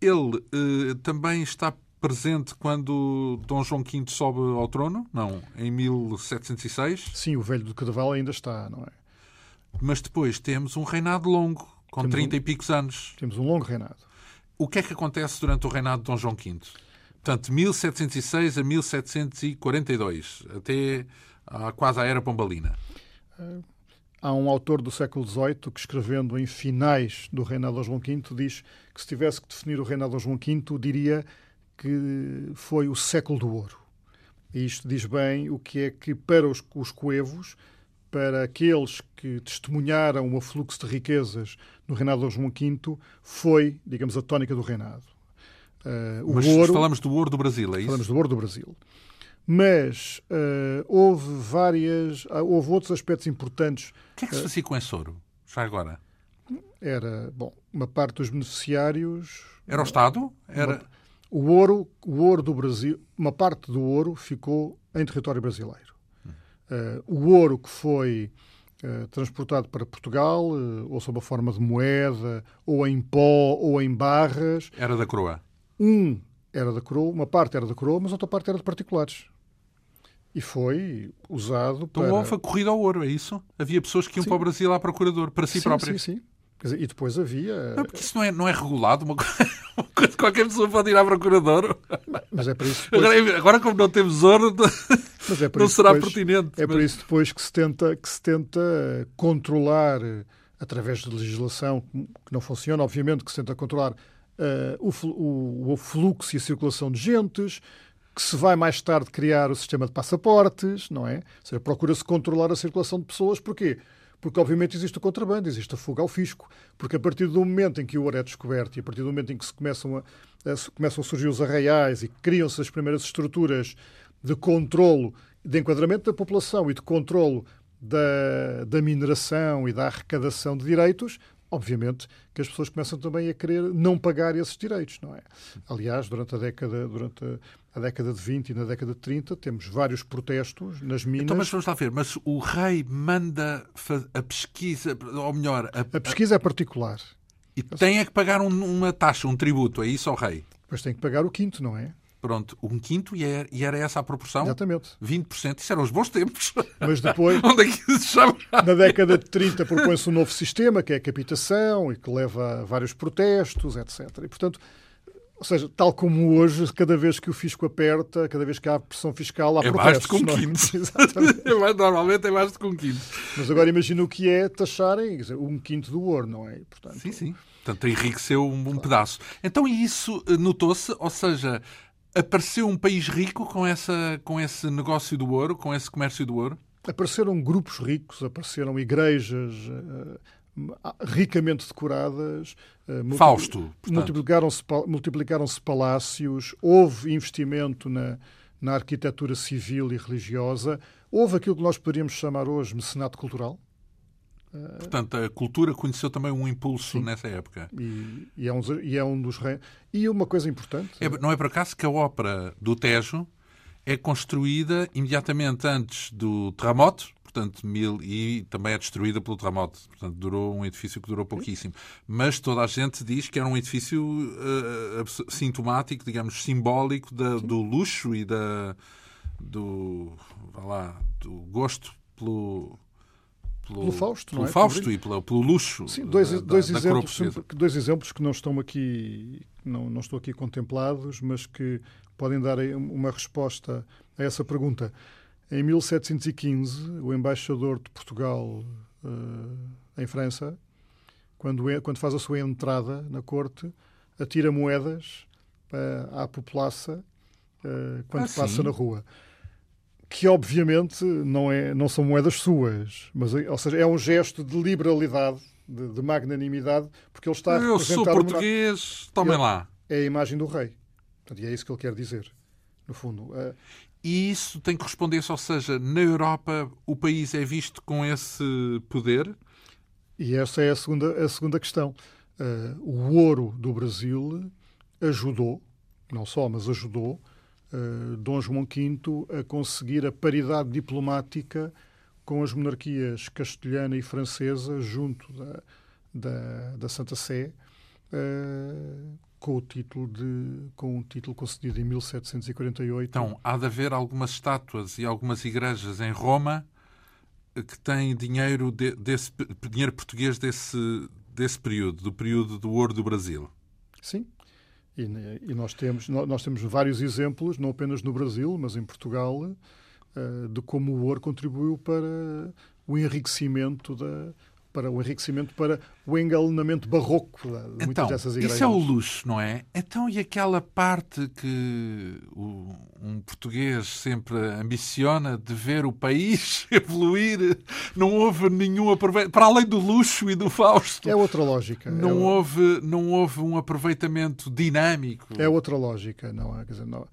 ele uh, também está presente quando Dom João V sobe ao trono? Não, em 1706? Sim, o velho do Cadaval ainda está, não é? Mas depois temos um reinado longo, com temos 30 um, e picos anos. Temos um longo reinado. O que é que acontece durante o reinado de Dom João V? Portanto, 1706 a 1742, até quase à era pombalina. Há um autor do século XVIII que, escrevendo em finais do reinado de João V, diz que se tivesse que definir o reinado de João V, diria que foi o século do ouro. E isto diz bem o que é que, para os, os coevos, para aqueles que testemunharam o fluxo de riquezas no reinado de João V, foi, digamos, a tónica do reinado. Uh, o Mas ouro, falamos do ouro do Brasil, é isso? Falamos do ouro do Brasil. Mas uh, houve várias, ah, houve outros aspectos importantes. O que é que se fazia com esse ouro, já agora? Era, bom, uma parte dos beneficiários... Era o Estado? Era... Uma, o ouro, o ouro do Brasil, uma parte do ouro ficou em território brasileiro. Uh, o ouro que foi uh, transportado para Portugal, uh, ou sob a forma de moeda, ou em pó, ou em barras. Era da coroa. Um era da coroa, uma parte era da coroa, mas outra parte era de particulares. E foi usado então, para... Então foi corrida ao ouro, é isso? Havia pessoas que iam sim. para o Brasil à procurador, para si sim, próprias. Sim, sim. Dizer, e depois havia... Não, porque isso não é, não é regulado, uma (laughs) coisa, qualquer pessoa pode ir à procurador. Mas é para isso depois... agora, agora, como não temos ouro, (laughs) é não será depois, pertinente. É mas... por isso depois que se tenta, que se tenta controlar, através de legislação que não funciona, obviamente, que se tenta controlar uh, o, o, fluxo e a circulação de gentes, que se vai mais tarde criar o sistema de passaportes, não é? Ou seja, procura-se controlar a circulação de pessoas. Porquê? Porque, obviamente, existe o contrabando, existe a fuga ao fisco. Porque a partir do momento em que o ouro é descoberto e a partir do momento em que se começam a, a começam a surgir os arraiais e criam-se as primeiras estruturas de controlo, de enquadramento da população e de controlo da, da mineração e da arrecadação de direitos, obviamente que as pessoas começam também a querer não pagar esses direitos, não é? Aliás, durante a década, durante a década de 20 e na década de 30 temos vários protestos nas minas. Então, mas vamos lá ver, mas o rei manda a pesquisa, ou melhor... A, a pesquisa é particular. E tem é que pagar um, uma taxa, um tributo, é isso ao rei? Pois tem que pagar o quinto, não é? Pronto, um quinto e era, e era essa a proporção? Exatamente. 20%, isso eram os bons tempos. Mas depois, (laughs) Onde é que se chama? na década de 30, propõe-se um novo sistema, que é a capitação, e que leva a vários protestos, etc. E, portanto, ou seja, tal como hoje, cada vez que o fisco aperta, cada vez que há pressão fiscal, há é protestos. Mais de um quinto. Exatamente. (laughs) (laughs) É mais, normalmente é mais de um quinto. Mas agora imagina o que é taxarem dizer, um quinto do ouro, não é? Portanto, sim, sim. Portanto, enriqueceu um, um claro. pedaço. Então, e isso eh, notou-se? Ou seja, apareceu um país rico com, essa, com esse negócio do ouro, com esse comércio do ouro? apareceram grupos ricos, apareceram igrejas ricamente decoradas. Fausto. Multiplicaram-se multiplicaram palácios, houve investimento na, na arquitetura civil e religiosa, houve aquilo que nós poderíamos chamar hoje mecenato cultural. Portanto, a cultura conheceu também um impulso Sim. nessa época. E, e, é um, e é um dos. E uma coisa importante. É, não é por acaso que a ópera do Tejo é construída imediatamente antes do terremoto, portanto, mil, e também é destruída pelo terremoto. Portanto, durou um edifício que durou pouquíssimo. Mas toda a gente diz que era um edifício uh, sintomático, digamos, simbólico da, do luxo e da, do, lá, do gosto pelo pelo, pelo Fausto, pelo é? Fausto e pelo, pelo luxo. Sim, dois, da, dois, da, exemplos, da dois exemplos que não estão aqui, não, não estou aqui contemplados, mas que podem dar uma resposta a essa pergunta. Em 1715, o embaixador de Portugal uh, em França, quando, é, quando faz a sua entrada na corte, atira moedas uh, à população uh, quando ah, passa sim? na rua que obviamente não, é, não são moedas suas, mas, ou seja, é um gesto de liberalidade, de, de magnanimidade, porque ele está a Eu sou português, uma... tomem lá. É a imagem do rei. e é isso que ele quer dizer, no fundo. E isso tem correspondência, ou seja, na Europa o país é visto com esse poder? E essa é a segunda, a segunda questão. Uh, o ouro do Brasil ajudou, não só, mas ajudou uh, Dom João V a conseguir a paridade diplomática com as monarquias castelhana e francesa junto da, da, da Santa Sé, uh, com o título de com um título concedido em 1748. Então há de haver algumas estátuas e algumas igrejas em Roma que têm dinheiro de, desse dinheiro português desse desse período, do período do ouro do Brasil. Sim, e, e, nós, temos, nós temos vários exemplos, não apenas no Brasil, mas em Portugal, uh, de como o ouro contribuiu para o enriquecimento da, para o enriquecimento, para o engalanamento barroco de muitas então, dessas igrejas. Isso é o luxo, não é? Então, e aquela parte que o, um português sempre ambiciona de ver o país (laughs) evoluir, não houve nenhum aproveitamento, para além do luxo e do Fausto. É outra lógica. Não, é houve, não houve um aproveitamento dinâmico. É outra lógica, não é? Quer dizer, não.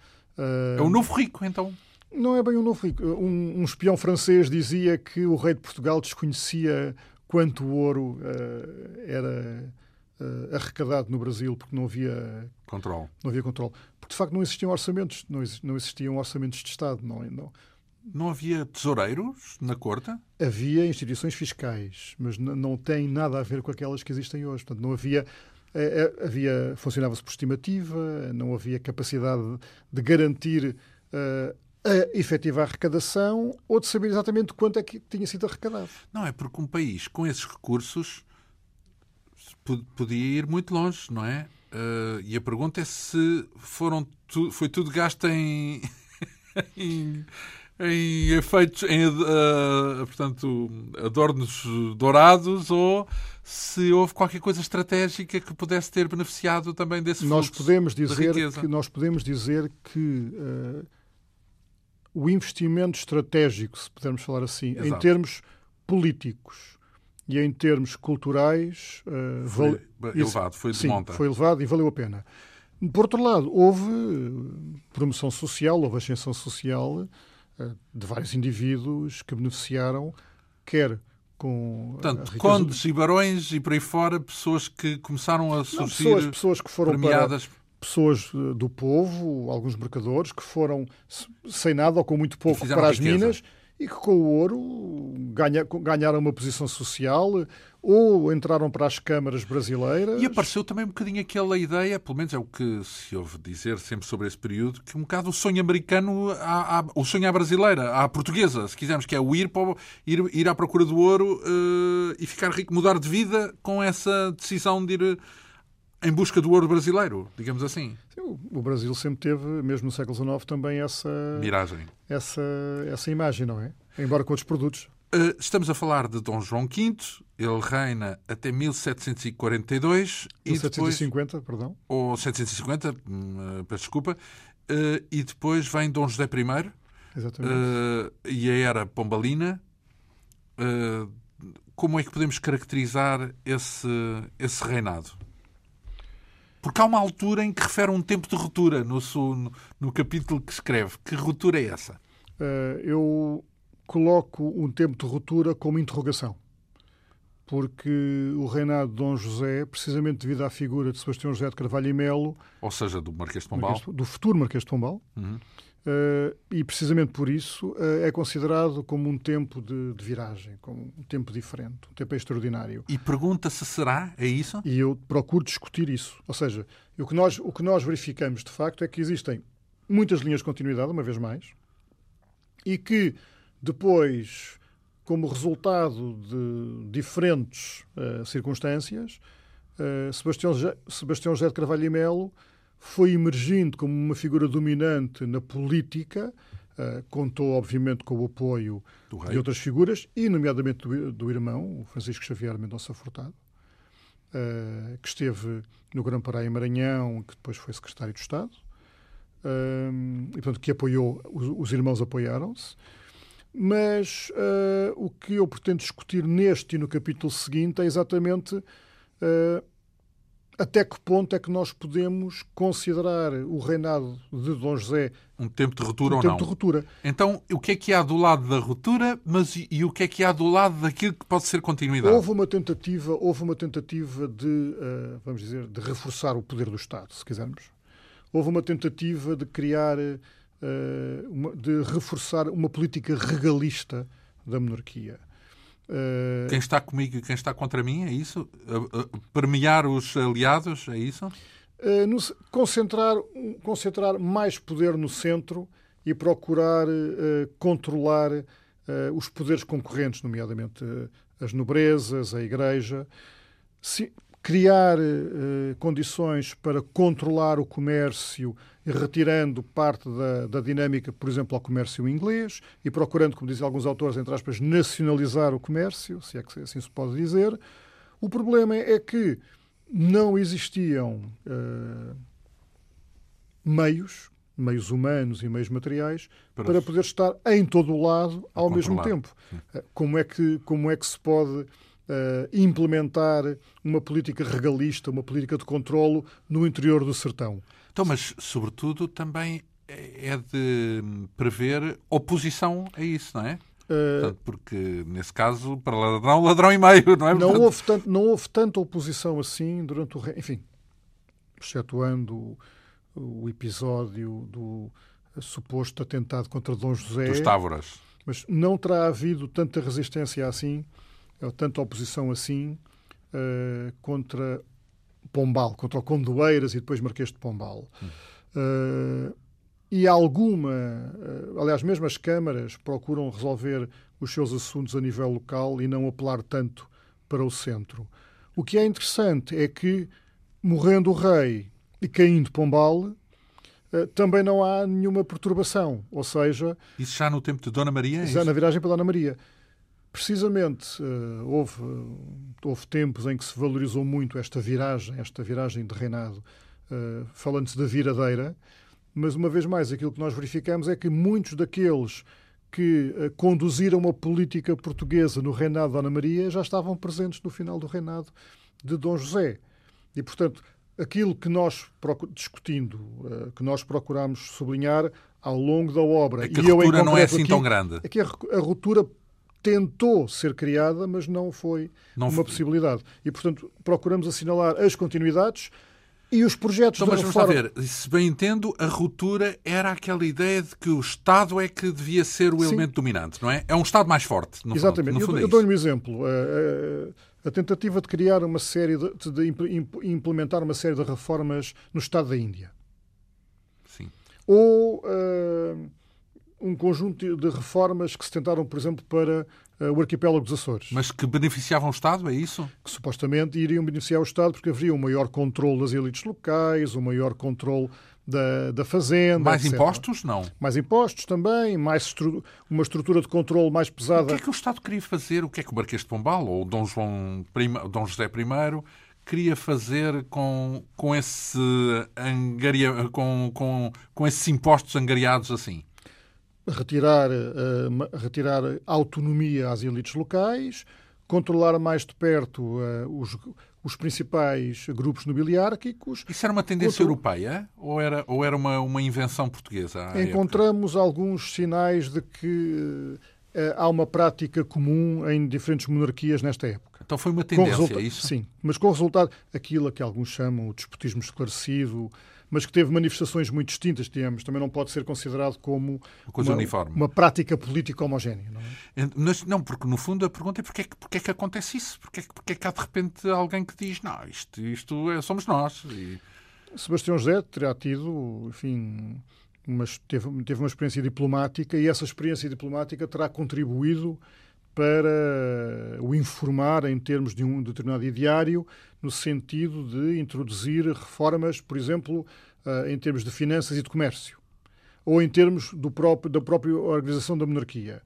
É o novo rico, então. Não é bem um novo rico. Um, um espião francês dizia que o rei de Portugal desconhecia quanto ouro uh, era uh, arrecadado no Brasil, porque não havia controle. Não havia controle. Porque de facto não existiam orçamentos, não, existiam orçamentos de Estado, não, não. Não havia tesoureiros na corte? Havia instituições fiscais, mas não tem nada a ver com aquelas que existem hoje. Portanto, não havia eh, havia funcionava-se por estimativa, não havia capacidade de garantir uh, a efetiva arrecadação ou de saber exatamente quanto é que tinha sido arrecadado. Não, é porque um país com esses recursos podia ir muito longe, não é? Uh, e a pergunta é se foram tu, foi tudo gasto em, (laughs) em, em, efeitos, em uh, portanto, adornos dourados ou se houve qualquer coisa estratégica que pudesse ter beneficiado também desse nós podemos dizer que Nós podemos dizer que uh, o investimento estratégico, se pudermos falar assim, Exato. em termos políticos e em termos culturais uh, foi elevado, foi de sim, monta. foi elevado e valeu a pena. Por outro lado, houve eh, promoção social, houve ascensão social uh, de vários indivíduos que beneficiaram, quer com Portanto, condes e barões e por aí fora, pessoas que começaram a surgir Não, pessoas, pessoas que foram premiadas para pessoas eh, do povo, alguns mercadores, que foram sem nada ou com muito pouco para as minas e que com o ouro ganha, ganharam uma posição social ou entraram para as câmaras brasileiras. E apareceu também um bocadinho aquela ideia, pelo menos é o que se ouve dizer sempre sobre esse período, que um bocado o sonho americano, à, à, o sonho à brasileira, à portuguesa, se quisermos, que é o ir, para, ir, ir à procura do ouro uh, e ficar rico, mudar de vida com essa decisão de ir em busca do ouro brasileiro, digamos assim. Sim, o Brasil sempre teve, mesmo no século XIX, também essa miragem, essa, essa imagem, não é? Embora com outros produtos. Uh, estamos a falar de Dom João V, ele reina até 1742 1750, e depois, perdão. Ou 750, hum, peço desculpa. Uh, e depois vem Dom José I, Exatamente. E a era pombalina. Como é que podemos caracterizar esse, esse reinado? Porque há uma altura em que refere um tempo de ruptura no, no, no capítulo que escreve. Que ruptura é essa? Uh, eu coloco um tempo de ruptura como interrogação. Porque o reinado de Dom José, precisamente devido à figura de Sebastião José de Carvalho e Melo... Ou seja, do Marquês de Pombal. do futuro Marquês de Pombal. Uhum. Uh, e precisamente por isso uh, é considerado como um tempo de, de, viragem, como um tempo diferente, um tempo extraordinário. E pergunta se será, é isso? E eu procuro discutir isso. Ou seja, o que nós, o que nós verificamos de facto é que existem muitas linhas de continuidade, uma vez mais, e que depois, como resultado de diferentes uh, circunstâncias, Sebastião, Sebastião José de Carvalho e Melo foi emergindo como uma figura dominante na política, uh, contou, obviamente, com o apoio de outras figuras, e, nomeadamente, do, do irmão, o Francisco Xavier Mendonça Furtado, uh, que esteve no Grão Pará em Maranhão, que depois foi secretário de Estado, uh, e, portanto, que apoiou, os, os irmãos apoiaram-se. Mas o que eu pretendo discutir neste e no capítulo seguinte é exatamente até que ponto é que nós podemos considerar o reinado de Dom José um tempo de ruptura um ou tempo não? De ruptura. Então, o que é que há do lado da ruptura, mas e, o que é que há do lado daquilo que pode ser continuidade? Houve uma tentativa, houve uma tentativa de, uh, vamos dizer, de reforçar o poder do Estado, se quisermos. Houve uma tentativa de criar, uh, de reforçar uma política regalista da monarquia. Uh... Quem está comigo e quem está contra mim, é isso? Uh, permear os aliados, é isso? Concentrar, concentrar mais poder no centro e procurar controlar os poderes concorrentes, nomeadamente as nobrezas, a Igreja. Criar eh, condições para controlar o comércio, retirando parte da, da, dinâmica, por exemplo, ao comércio inglês e procurando, como dizem alguns autores, entre aspas, nacionalizar o comércio, se é que assim se pode dizer. O problema é que não existiam uh, meios, meios humanos e meios materiais, para, para poder estar em todo o lado ao mesmo tempo. Como é que, como é que se pode uh, implementar uma política regalista, uma política de controlo no interior do sertão. Então, mas, sobretudo, também é de prever oposição a isso, não é? Uh, Portanto, porque, nesse caso, para ladrão, ladrão e meio, não é? Não, Portanto... houve, tanto, não houve tanta oposição assim durante o... Enfim, excetuando o, o episódio do suposto atentado contra Dom José... Dos Távoras. Mas não terá havido tanta resistência assim é tanta oposição assim uh, contra Pombal, contra o Condoeiras e depois Marquês de Pombal. Uh, e alguma, uh, aliás, mesmo as câmaras procuram resolver os seus assuntos a nível local e não apelar tanto para o centro. O que é interessante é que, morrendo o rei e caindo Pombal, também não há nenhuma perturbação. Ou seja. Isso já no tempo de Dona Maria? É já na viragem para Dona Maria. Precisamente, uh, houve, houve tempos em que se valorizou muito esta viragem, esta viragem de reinado, uh, falando-se da viradeira, mas uma vez mais aquilo que nós verificamos é que muitos daqueles que uh, conduziram a política portuguesa no reinado de Ana Maria já estavam presentes no final do reinado de Dom José. E, portanto, aquilo que nós, discutindo, que nós procuramos sublinhar ao longo da obra... É que a ruptura não é assim aqui, tão grande. É que a, a ruptura tentou ser criada, mas não foi não uma foi. possibilidade. E, portanto, procuramos assinalar as continuidades e os projetos então, mas reforma... vamos ver, se bem entendo, a ruptura era aquela ideia de que o Estado é que devia ser o elemento Sim. dominante, não é? É um Estado mais forte, no Exatamente. Fundo, no fundo eu, é eu dou-lhe um exemplo. A, a, a, tentativa de criar uma série, de, de, implementar uma série de reformas no Estado da Índia. Sim. Ou... Uh, um conjunto de reformas que se tentaram, por exemplo, para uh, o arquipélago dos Açores. Mas que beneficiavam o Estado, é isso? Que supostamente iriam beneficiar o Estado porque haveria um maior controle das elites locais, um maior controle da, da fazenda. Mais etc. impostos? Não. Mais impostos também, mais estru uma estrutura de controle mais pesada. O que é que o Estado queria fazer? O que é que o Marquês de Pombal ou Dom, João Dom José I queria fazer com, com, esse angaria, com, com, com esses impostos angariados assim? Retirar, uh, retirar autonomia às elites locais, controlar mais de perto uh, os, os principais grupos nobiliárquicos. Isso era uma tendência europeia ou era, ou era uma, uma invenção portuguesa? Encontramos época? alguns sinais de que uh, há uma prática comum em diferentes monarquias nesta época. Então foi uma tendência, resulta... isso? Sim, mas com o resultado, aquilo a que alguns chamam o despotismo esclarecido, mas que teve manifestações muito distintas, temos. Também não pode ser considerado como uma, uniforme. uma prática política homogénea. Não, é? Mas, não, porque no fundo a pergunta é porque é que, porque é que acontece isso? Porque é, que, porque é que há de repente alguém que diz não, isto, isto é, somos nós. E... Sebastião José terá tido, enfim, mas teve, teve uma experiência diplomática e essa experiência diplomática terá contribuído para o informar em termos de um determinado ideário, no sentido de introduzir reformas, por exemplo, eh, em termos de finanças e de comércio, ou em termos próprio, da própria organização da monarquia.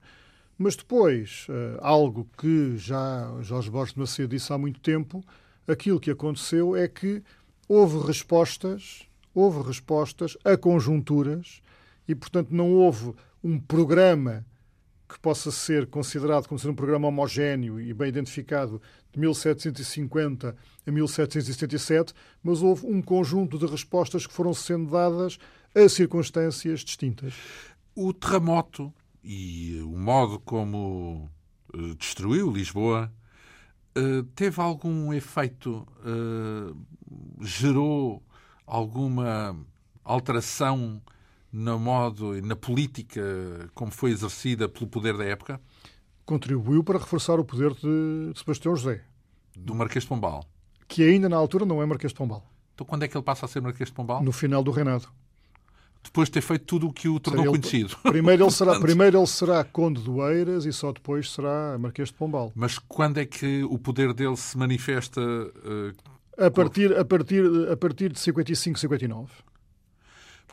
Mas depois, eh, algo que já Jorge Borges Macedo disse há muito tempo, aquilo que aconteceu é que houve respostas, houve respostas a conjunturas e, portanto, não houve um programa que possa ser considerado como ser um programa homogéneo e bem identificado de 1750 a 1777, mas houve um conjunto de respostas que foram sendo dadas a circunstâncias distintas. O terremoto e o modo como eh, destruiu Lisboa eh, teve algum efeito, eh, gerou alguma alteração no modo e na política como foi exercida pelo poder da época? Contribuiu para reforçar o poder de Sebastião José. Do Marquês de Pombal. Que ainda na altura não é Marquês de Pombal. Então quando é que ele passa a ser Marquês de Pombal? No final do reinado. Depois de ter feito tudo o que o tornou ele, conhecido. (laughs) Primeiro ele, será, (laughs) primeiro ele será Conde do Eiras e só depois será Marquês de Pombal. Mas quando é que o poder dele se manifesta? Uh, a, partir, a, partir, a partir de 55, 59.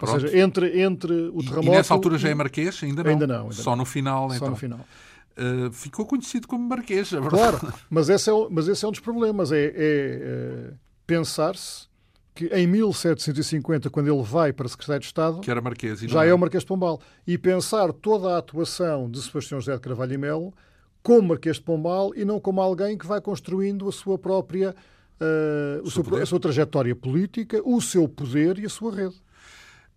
Pronto. Ou seja, entre, entre o terremoto... E, nessa altura já é Marquês? Ainda não? Ainda não. Ainda Só não. no final, Só então. no final. Uh, ficou conhecido como Marquês, é verdade. Claro, (laughs) mas esse é, mas esse é um dos problemas, é, é, é pensar-se que em 1750, quando ele vai para secretário de Estado, que era Marquês, já é o Marquês de Pombal, e pensar toda a atuação de Sebastião José de Carvalho e Melo como Marquês de Pombal e não como alguém que vai construindo a sua própria uh, o seu, a sua trajetória política, o seu poder e a sua rede.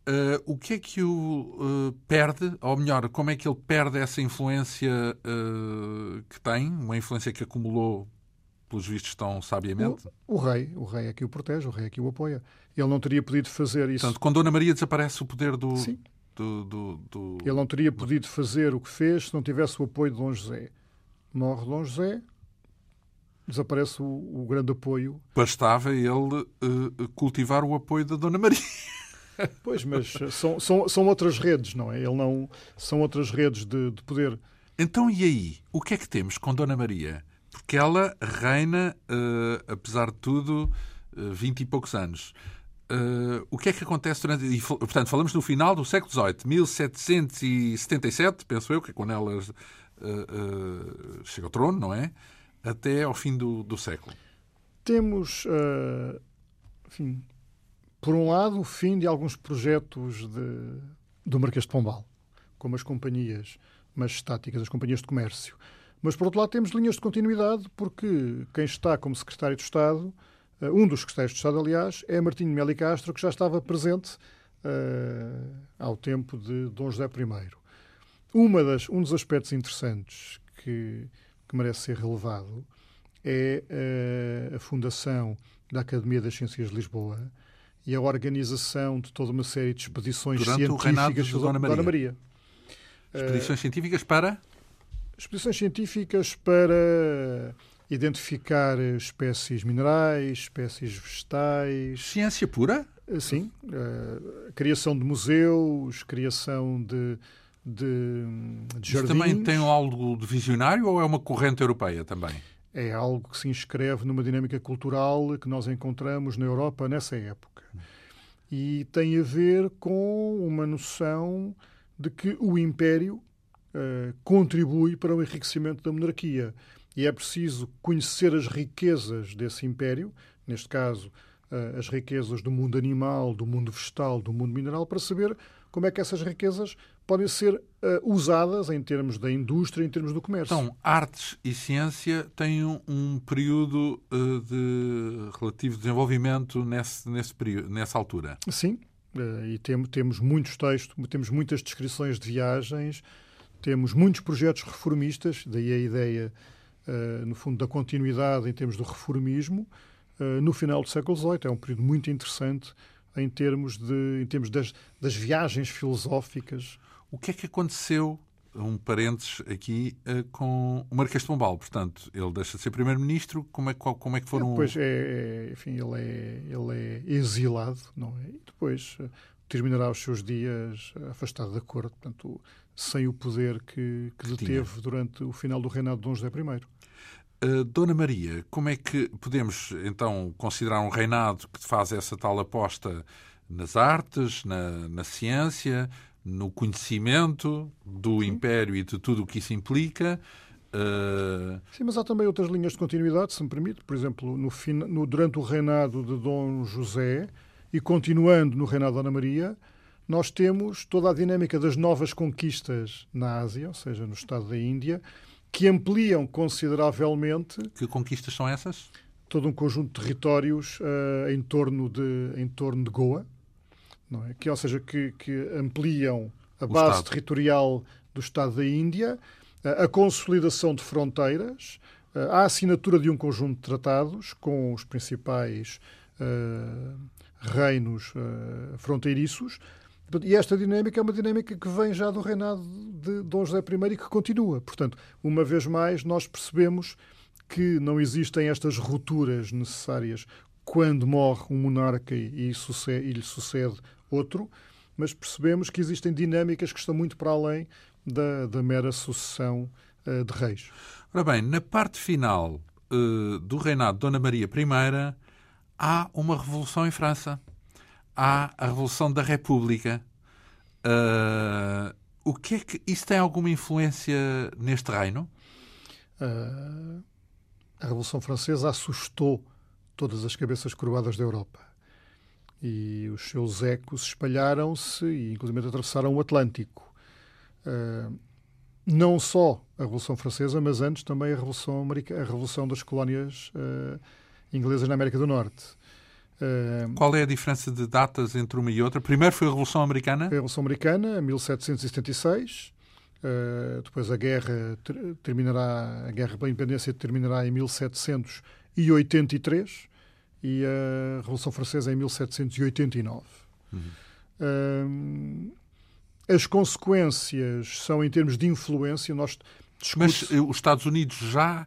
Uh, o que é que o uh, perde, ou melhor, como é que ele perde essa influência uh, que tem, uma influência que acumulou, pelos vistos, tão sabiamente? O, o, rei, o rei é que o protege, o rei é que o apoia. Ele não teria podido fazer isso. Portanto, com Dona Maria desaparece o poder do. Sim. Do, do, do... Ele não teria podido fazer o que fez se não tivesse o apoio de Dom José. Morre Dom José, desaparece o, o grande apoio. Bastava ele cultivar o apoio da Dona Maria. Pois, mas são, são, são outras redes, não é? Ele não são outras redes de, de poder. Então, e aí? O que é que temos com Dona Maria? Porque ela reina, uh, apesar de tudo, uh, e poucos anos. Uh, o que é que acontece durante. E, portanto, falamos no final do século XVIII, 1777, penso eu, que é quando ela chega ao trono, não é? Até ao fim do, do século. Temos, enfim, por um lado, o fim de alguns projetos de, do Marquês de Pombal, como as companhias estáticas, as companhias de comércio. Mas, por outro lado, temos linhas de continuidade, porque quem está como secretário de Estado, eh, um dos secretários de Estado, aliás, é Martinho Meli Castro, que já estava presente uh, ao tempo de Dom José I. Uma das, um dos aspectos interessantes que, que merece ser relevado é uh, a fundação da Academia das Ciências de Lisboa, e a organização de toda uma série de expedições Durante científicas de Dona Maria. Dona Maria. Expedições uh, científicas para? Expedições científicas para identificar espécies minerais, espécies vegetais. Ciência pura? Uh, sim. Uh, criação de museus, criação de, de, de jardins. Isso também tem algo de visionário ou é uma corrente europeia também? É algo que se inscreve numa dinâmica cultural que nós encontramos na Europa nessa época e tem a ver com uma noção de que o Império uh, contribui para o enriquecimento da monarquia. E é preciso conhecer as riquezas desse Império, neste caso, uh, as riquezas do mundo animal, do mundo vegetal, do mundo mineral, para saber como é que essas riquezas podem ser uh, usadas em termos da indústria, em termos do comércio. Então, artes e ciência têm um, um período uh, de relativo desenvolvimento nesse, nesse período, nessa altura. Sim, uh, e tem, temos muitos textos, temos muitas descrições de viagens, temos muitos projetos reformistas, daí a ideia, no fundo, da continuidade em termos do reformismo. no final do século XVIII é um período muito interessante em termos, de, em termos das, das viagens filosóficas o que é que aconteceu, um parênteses aqui, eh, com o Marquês de Pombal? Portanto, ele deixa de ser primeiro-ministro, como é, como é que foram... Depois, é, é, enfim, ele é, ele é exilado, não é? E depois eh, terminará os seus dias afastado da corte, portanto, sem o poder que, que, que deteve tinha. durante o final do reinado de Dom José I. Uh, Dona Maria, como é que podemos então considerar um reinado que faz essa tal aposta nas artes, na, na ciência, no conhecimento do Império e de tudo o que isso implica. Uh... Sim, mas há também outras linhas de continuidade, se me permite. Por exemplo, no, no, durante o reinado de Dom José e continuando no reinado de Ana Maria, nós temos toda a dinâmica das novas conquistas na Ásia, ou seja, no estado da Índia, que ampliam consideravelmente. Que conquistas são essas? Todo um conjunto de territórios uh, em, torno de, em torno de Goa, não é? que, ou seja, que, que ampliam a o base Estado. territorial do Estado da Índia, a consolidação de fronteiras, a assinatura de um conjunto de tratados com os principais uh, reinos uh, fronteiriços. E esta dinâmica é uma dinâmica que vem já do reinado de Dom José I e que continua. Portanto, uma vez mais, nós percebemos que não existem estas rupturas necessárias quando morre um monarca e, e lhe sucede outro, mas percebemos que existem dinâmicas que estão muito para além da, da mera sucessão uh, de reis. Ora bem, na parte final uh, do reinado de Dona Maria I, há uma revolução em França. Há a Revolução da República. Uh, o que é que isso tem alguma influência neste reino? a Revolução Francesa assustou todas as cabeças curvadas da Europa e os seus ecos espalharam-se e, inclusive, atravessaram o Atlântico. Uh, não só a Revolução Francesa, mas antes também a Revolução, America, a Revolução das Colónias uh, Inglesas na América do Norte. Uh, Qual é a diferença de datas entre uma e outra? Primeiro foi a Revolução Americana? Foi a Revolução Americana, em 1776. Uh, depois a guerra ter, terminará, a guerra pela independência terminará em 1783 e a Revolução Francesa em 1789. Uhum. as consequências são, em termos de influência, nós Mas eh, os Estados Unidos já,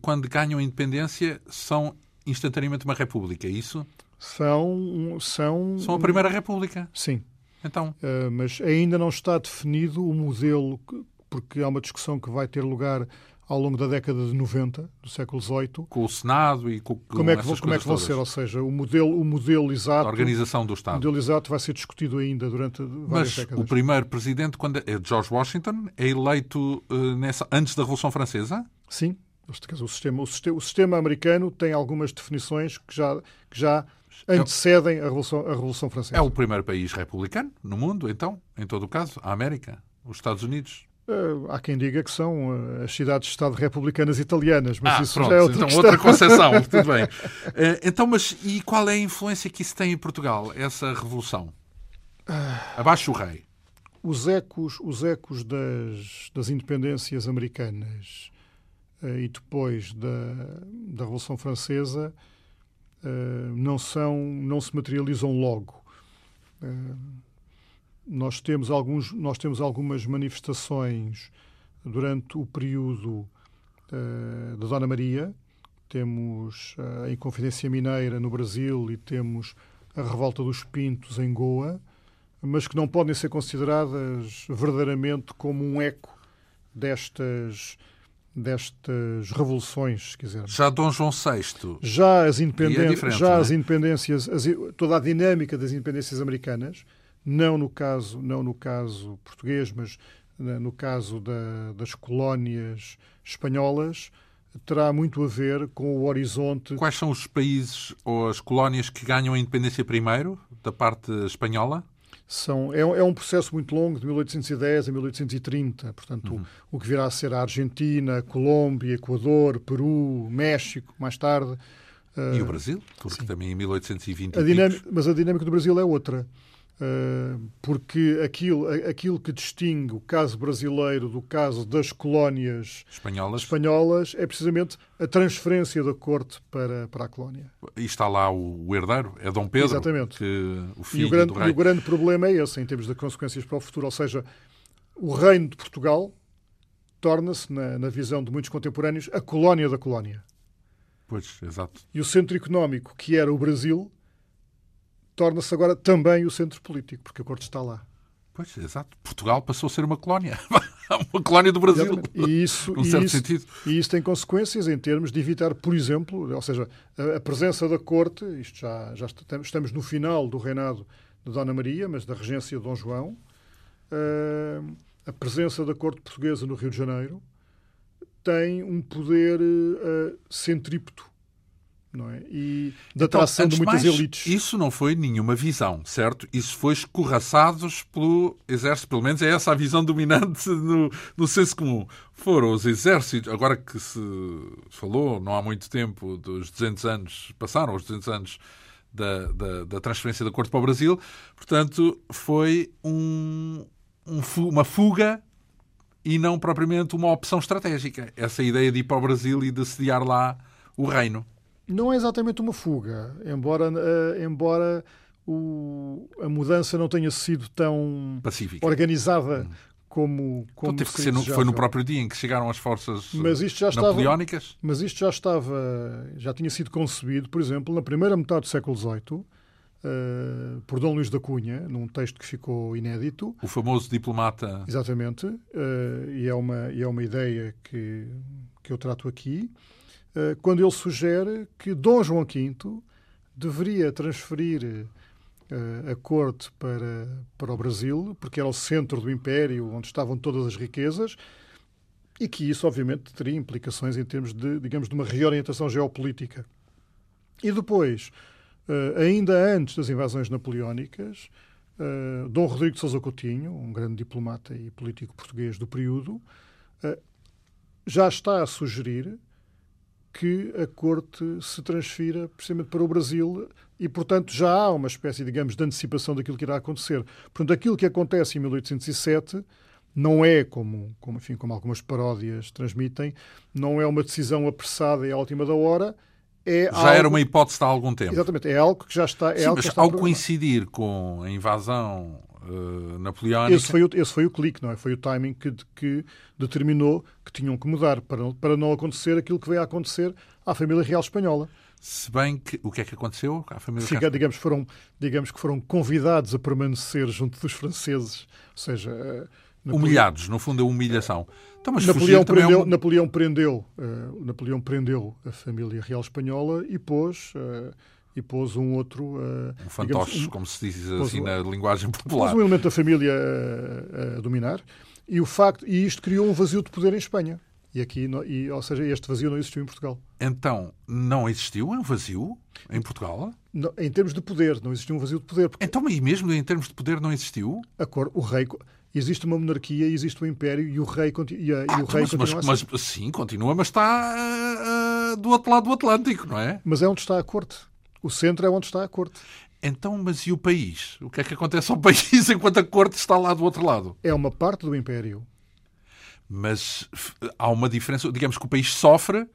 quando ganham a independência, são instantaneamente uma república, é isso? São, são... São a primeira república? Sim. Então? Uh, mas ainda não está definido o modelo, porque há uma discussão que vai ter lugar ao longo da década de 90 do século XVIII. Com o Senado e com, como é que, vão, como é que vão ser? Ou seja, o modelo, o modelo exato. A organização do Estado. O modelo exato vai ser discutido ainda durante várias Mas décadas. o primeiro presidente, quando é George Washington, é eleito uh, nessa, antes da Revolução Francesa? Sim. O sistema, o, sistema, o sistema americano tem algumas definições que já, que já antecedem a Revolução, a Revolução Francesa. É o primeiro país republicano no mundo, então, em todo o caso, a América, os Estados Unidos. Uh, há quem diga que são uh, as cidades-estado republicanas italianas, mas ah, isso pronto, já é outra então, questão. outra concepção, (laughs) tudo bem. Uh, então, mas e qual é a influência que isso tem em Portugal, essa revolução? Abaixo o rei. Os ecos, os ecos das, das independências americanas e depois da, da Revolução Francesa não, são, não se materializam logo nós temos, alguns, nós temos algumas manifestações durante o período uh, da Dona Maria. Temos a Inconfidência Mineira no Brasil e temos a Revolta dos Pintos em Goa, mas que não podem ser consideradas verdadeiramente como um eco destas destas revoluções, se quiser. Já Dom João VI. Já as independências, é já é? as independências, as, toda a dinâmica das independências americanas não no caso, não no caso português, mas né, no caso da, das colónias espanholas, terá muito a ver com o horizonte. Quais são os países ou as colónias que ganham a independência primeiro, da parte espanhola? São, é, é, um processo muito longo, de 1810 a 1830. Portanto, uhum. o, o, que virá a ser a Argentina, Colômbia, Equador, Peru, México, mais tarde. E uh, o Brasil? Porque sim. também em 1820. A dinâmica, mas a dinâmica do Brasil é outra. Uh, porque aquilo, aquilo que distingue o caso brasileiro do caso das colónias espanholas, espanholas é precisamente a transferência da corte para, para a colónia. E está lá o, o herdeiro, é Dom Pedro. Exatamente. Que, o filho e, o grande, do rei. e o grande problema é esse, em termos de consequências para o futuro. Ou seja, o reino de Portugal torna-se, na, na visão de muitos contemporâneos, a colónia da colónia. Pois, exato. E o centro económico, que era o Brasil, torna-se agora também o centro político, porque a corte está lá. Pois, exato. Portugal passou a ser uma colónia. (laughs) uma colónia do Brasil. E isso, num (laughs) certo isso, sentido. E isso tem consequências em termos de evitar, por exemplo, ou seja, a, a presença da corte, isto já, já estamos no final do reinado de Dona Maria, mas da regência de Dom João, uh, a presença da corte portuguesa no Rio de Janeiro tem um poder uh, centrípeto não é? E da então, atração de muitas mais, elites. Isso não foi nenhuma visão, certo? Isso foi escorraçados pelo exército, pelo menos é essa a visão dominante (laughs) no, no senso comum. Foram os exércitos, agora que se falou, não há muito tempo, dos 200 anos, passaram os 200 anos da, da, da transferência da corte para o Brasil, portanto, foi um, um, uma fuga e não propriamente uma opção estratégica. Essa ideia de ir para o Brasil e de sediar lá o reino. Não é exatamente uma fuga, embora, uh, embora o, a mudança não tenha sido tão Pacífica. organizada hum. como, como então, teve que ser no, foi no próprio dia em que chegaram as forças mas isto já napoleónicas? Estava, mas isto já estava, já tinha sido concebido, por exemplo, na primeira metade do século XVIII, Uh, por Dom Luís da Cunha, num texto que ficou inédito. O famoso diplomata. Exatamente, uh, e, é uma, e é uma ideia que, que eu trato aqui. Eh, quando ele sugere que Dom João V deveria transferir eh, a corte para, para o Brasil, porque era o centro do império onde estavam todas as riquezas, e que isso, obviamente, teria implicações em termos de, digamos, de uma reorientação geopolítica. E depois, eh, ainda antes das invasões napoleónicas, Dom Rodrigo de Sousa Coutinho, um grande diplomata e político português do período, já está a sugerir que a corte se transfira precisamente para o Brasil e, portanto, já há uma espécie, digamos, de antecipação daquilo que irá acontecer. Portanto, aquilo que acontece em 1807 não é, como, como, enfim, como algumas paródias transmitem, não é uma decisão apressada e à última da hora, é já algo... era uma hipótese há algum tempo. Exatamente, é algo que já está. É Sim, algo mas ao coincidir com a invasão uh, napoleónica. Esse foi, o, esse foi o clique, não é? Foi o timing que, que determinou que tinham que mudar para, para não acontecer aquilo que veio a acontecer à família real espanhola. Se bem que o que é que aconteceu à família Fica, digamos, foram, digamos que foram convidados a permanecer junto dos franceses, ou seja, uh, Napoleão... humilhados, no fundo a humilhação. Então, Napoleão, prendeu, é um... Napoleão, prendeu, uh, Napoleão prendeu a família real espanhola e pôs uh, e pôs um outro. Uh, um fantoche, digamos, um, como se diz assim um, na linguagem popular. Pôs um elemento da família a, a, dominar e, o facto, e isto criou um vazio de poder em Espanha. E aqui, e, ou seja, este vazio não existiu em Portugal. Então, não existiu um vazio em Portugal? Não, em termos de poder, não existiu um vazio de poder. Porque... Então, e mesmo em termos de poder não existiu? A cor, o rei existe uma monarquia, existe um império e o rei, e a, ah, e o rei mas, continua mas, mas, Sim, continua, mas está uh, do outro lado do Atlântico, não é? Mas é onde está a corte. O centro é onde está a corte. Então, mas e o país? O que é que acontece ao (laughs) país enquanto a corte está lá do outro lado? É uma parte do império. Mas há uma diferença. Digamos que o país sofre,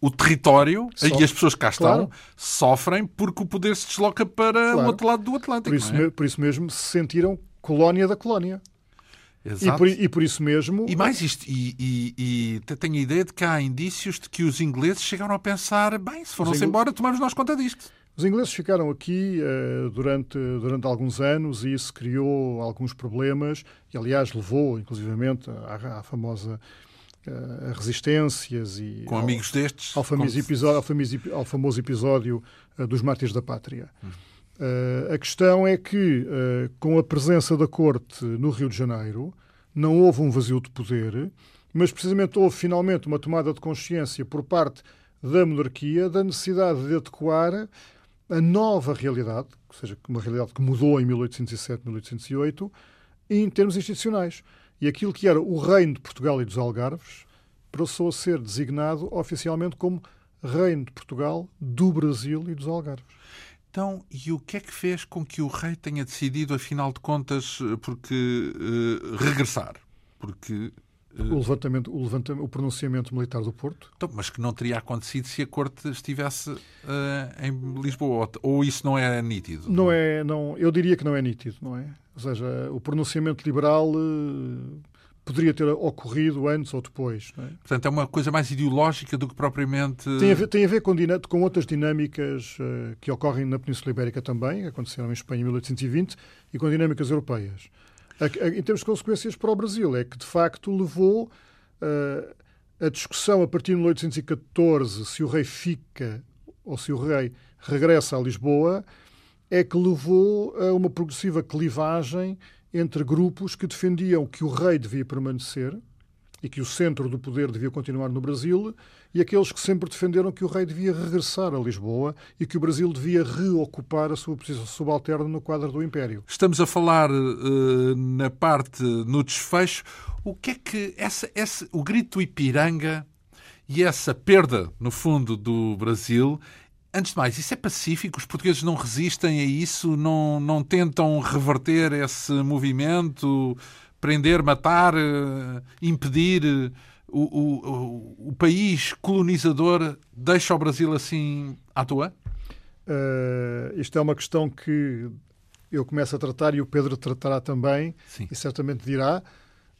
o território sofre. e as pessoas que cá estão claro. sofrem porque o poder se desloca para claro. o outro lado do Atlântico. Por isso, é? por isso mesmo se sentiram colónia da colónia. Exato. E por, e por, isso mesmo. E mais isto, e, e, e, tenho a ideia de que há indícios de que os ingleses chegaram a pensar: bem, se foram-se embora, tomamos nós conta disto. Os ingleses ficaram aqui uh, durante, durante alguns anos e isso criou alguns problemas, e aliás levou, inclusivamente, à, à famosa uh, resistências e com ao, amigos destes ao famoso, episódio, ao famoso, ao famoso episódio uh, dos mártires da pátria. Hum. a questão é que, com a presença da corte no Rio de Janeiro, não houve um vazio de poder, mas precisamente houve finalmente uma tomada de consciência por parte da monarquia da necessidade de adequar a nova realidade, ou seja, uma realidade que mudou em 1807, 1808, em termos institucionais. E aquilo que era o Reino de Portugal e dos Algarves passou a ser designado oficialmente como Reino de Portugal, do Brasil e dos Algarves. Então, e o que é que fez com que o rei tenha decidido, afinal de contas, eh, porque uh, regressar? Porque o levantamento, o levantamento, o pronunciamento militar do Porto. Então, mas que não teria acontecido se a corte estivesse uh, em Lisboa, ou isso não é nítido? Não é, não. Eu diria que não é nítido, não é? Ou seja, o pronunciamento liberal uh, poderia ter ocorrido antes ou depois. É? Portanto, é uma coisa mais ideológica do que propriamente. Tem a ver, tem a ver com, com outras dinâmicas uh, que ocorrem na Península Ibérica também, aconteceram em Espanha em 1820, e com dinâmicas europeias em termos de consequências para o Brasil, é que de facto levou uh, a discussão a partir de 1814 se o rei fica ou se o rei regressa a Lisboa, é que levou a uma progressiva clivagem entre grupos que defendiam que o rei devia permanecer e que o centro do poder devia continuar no Brasil, e aqueles que sempre defenderam que o rei devia regressar a Lisboa e que o Brasil devia reocupar a sua posição subalterna no quadro do Império. Estamos a falar uh, na parte, no desfecho, o que é que essa, essa, o grito Ipiranga e essa perda, no fundo, do Brasil Antes de mais, isso é pacífico? Os portugueses não resistem a isso? Não, não tentam reverter esse movimento? Prender, matar, eh, impedir. Eh, o, o, o país colonizador deixa o Brasil assim à toa? Uh, isto é uma questão que eu começo a tratar e o Pedro tratará também, Sim. e certamente dirá.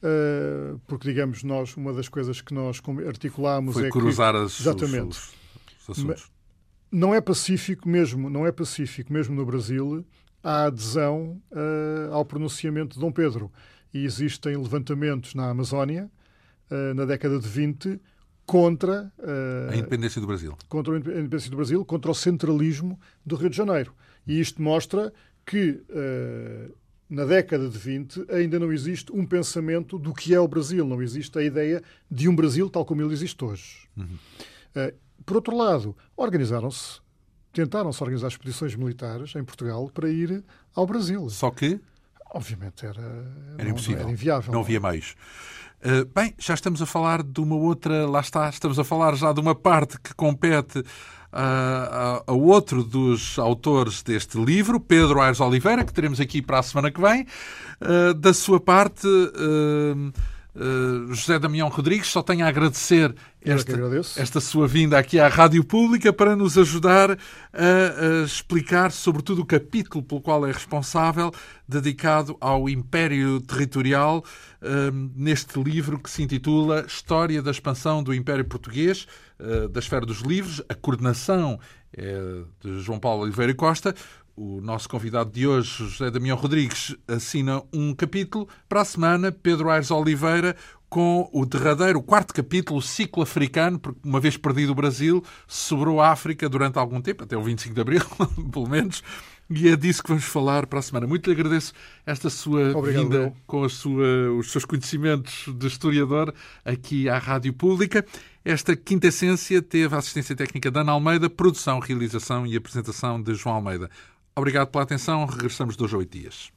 Uh, porque, digamos, nós, uma das coisas que nós articulamos Foi é cruzar que, as, exatamente, os, os assuntos. Não é pacífico mesmo, não é pacífico mesmo no Brasil a adesão uh, ao pronunciamento de Dom Pedro e existem levantamentos na Amazónia, uh, na década de 20, contra uh, a independência do Brasil. Contra a independência do Brasil, contra o centralismo do Rio de Janeiro. E isto mostra que uh, na década de 20 ainda não existe um pensamento do que é o Brasil, não existe a ideia de um Brasil tal como ele existe hoje. Uhum. por outro lado, organizaram-se, tentaram-se organizar expedições militares em Portugal para ir ao Brasil. Só que Obviamente era, era não, impossível. Era inviável. Não havia meios. Uh, bem, já estamos a falar de uma outra, lá está, estamos a falar já de uma parte que compete a, a, a, outro dos autores deste livro, Pedro Aires Oliveira, que teremos aqui para a semana que vem. Uh, da sua parte, uh, Uh, José Damião Rodrigues, só tenho a agradecer esta, esta, sua vinda aqui à Rádio Pública para nos ajudar a, a, explicar, sobretudo, o capítulo pelo qual é responsável, dedicado ao Império Territorial, uh, neste livro que se intitula História da Expansão do Império Português, uh, da Esfera dos Livros. A coordenação é de João Paulo Oliveira Costa. O nosso convidado de hoje, José Damião Rodrigues, assina um capítulo. Para a semana, Pedro Aires Oliveira, com o derradeiro, o quarto capítulo, o ciclo africano, porque uma vez perdido o Brasil, sobrou a África durante algum tempo, até o 25 de Abril, (laughs) pelo menos. E é disso que vamos falar para a semana. Muito lhe agradeço esta sua Obrigado, vinda meu. com sua, os seus conhecimentos de historiador aqui à Rádio Pública. Esta quinta essência teve a assistência técnica de Ana Almeida, produção, realização e apresentação de João Almeida. Obrigado pela atenção. Regressamos dois a oito dias.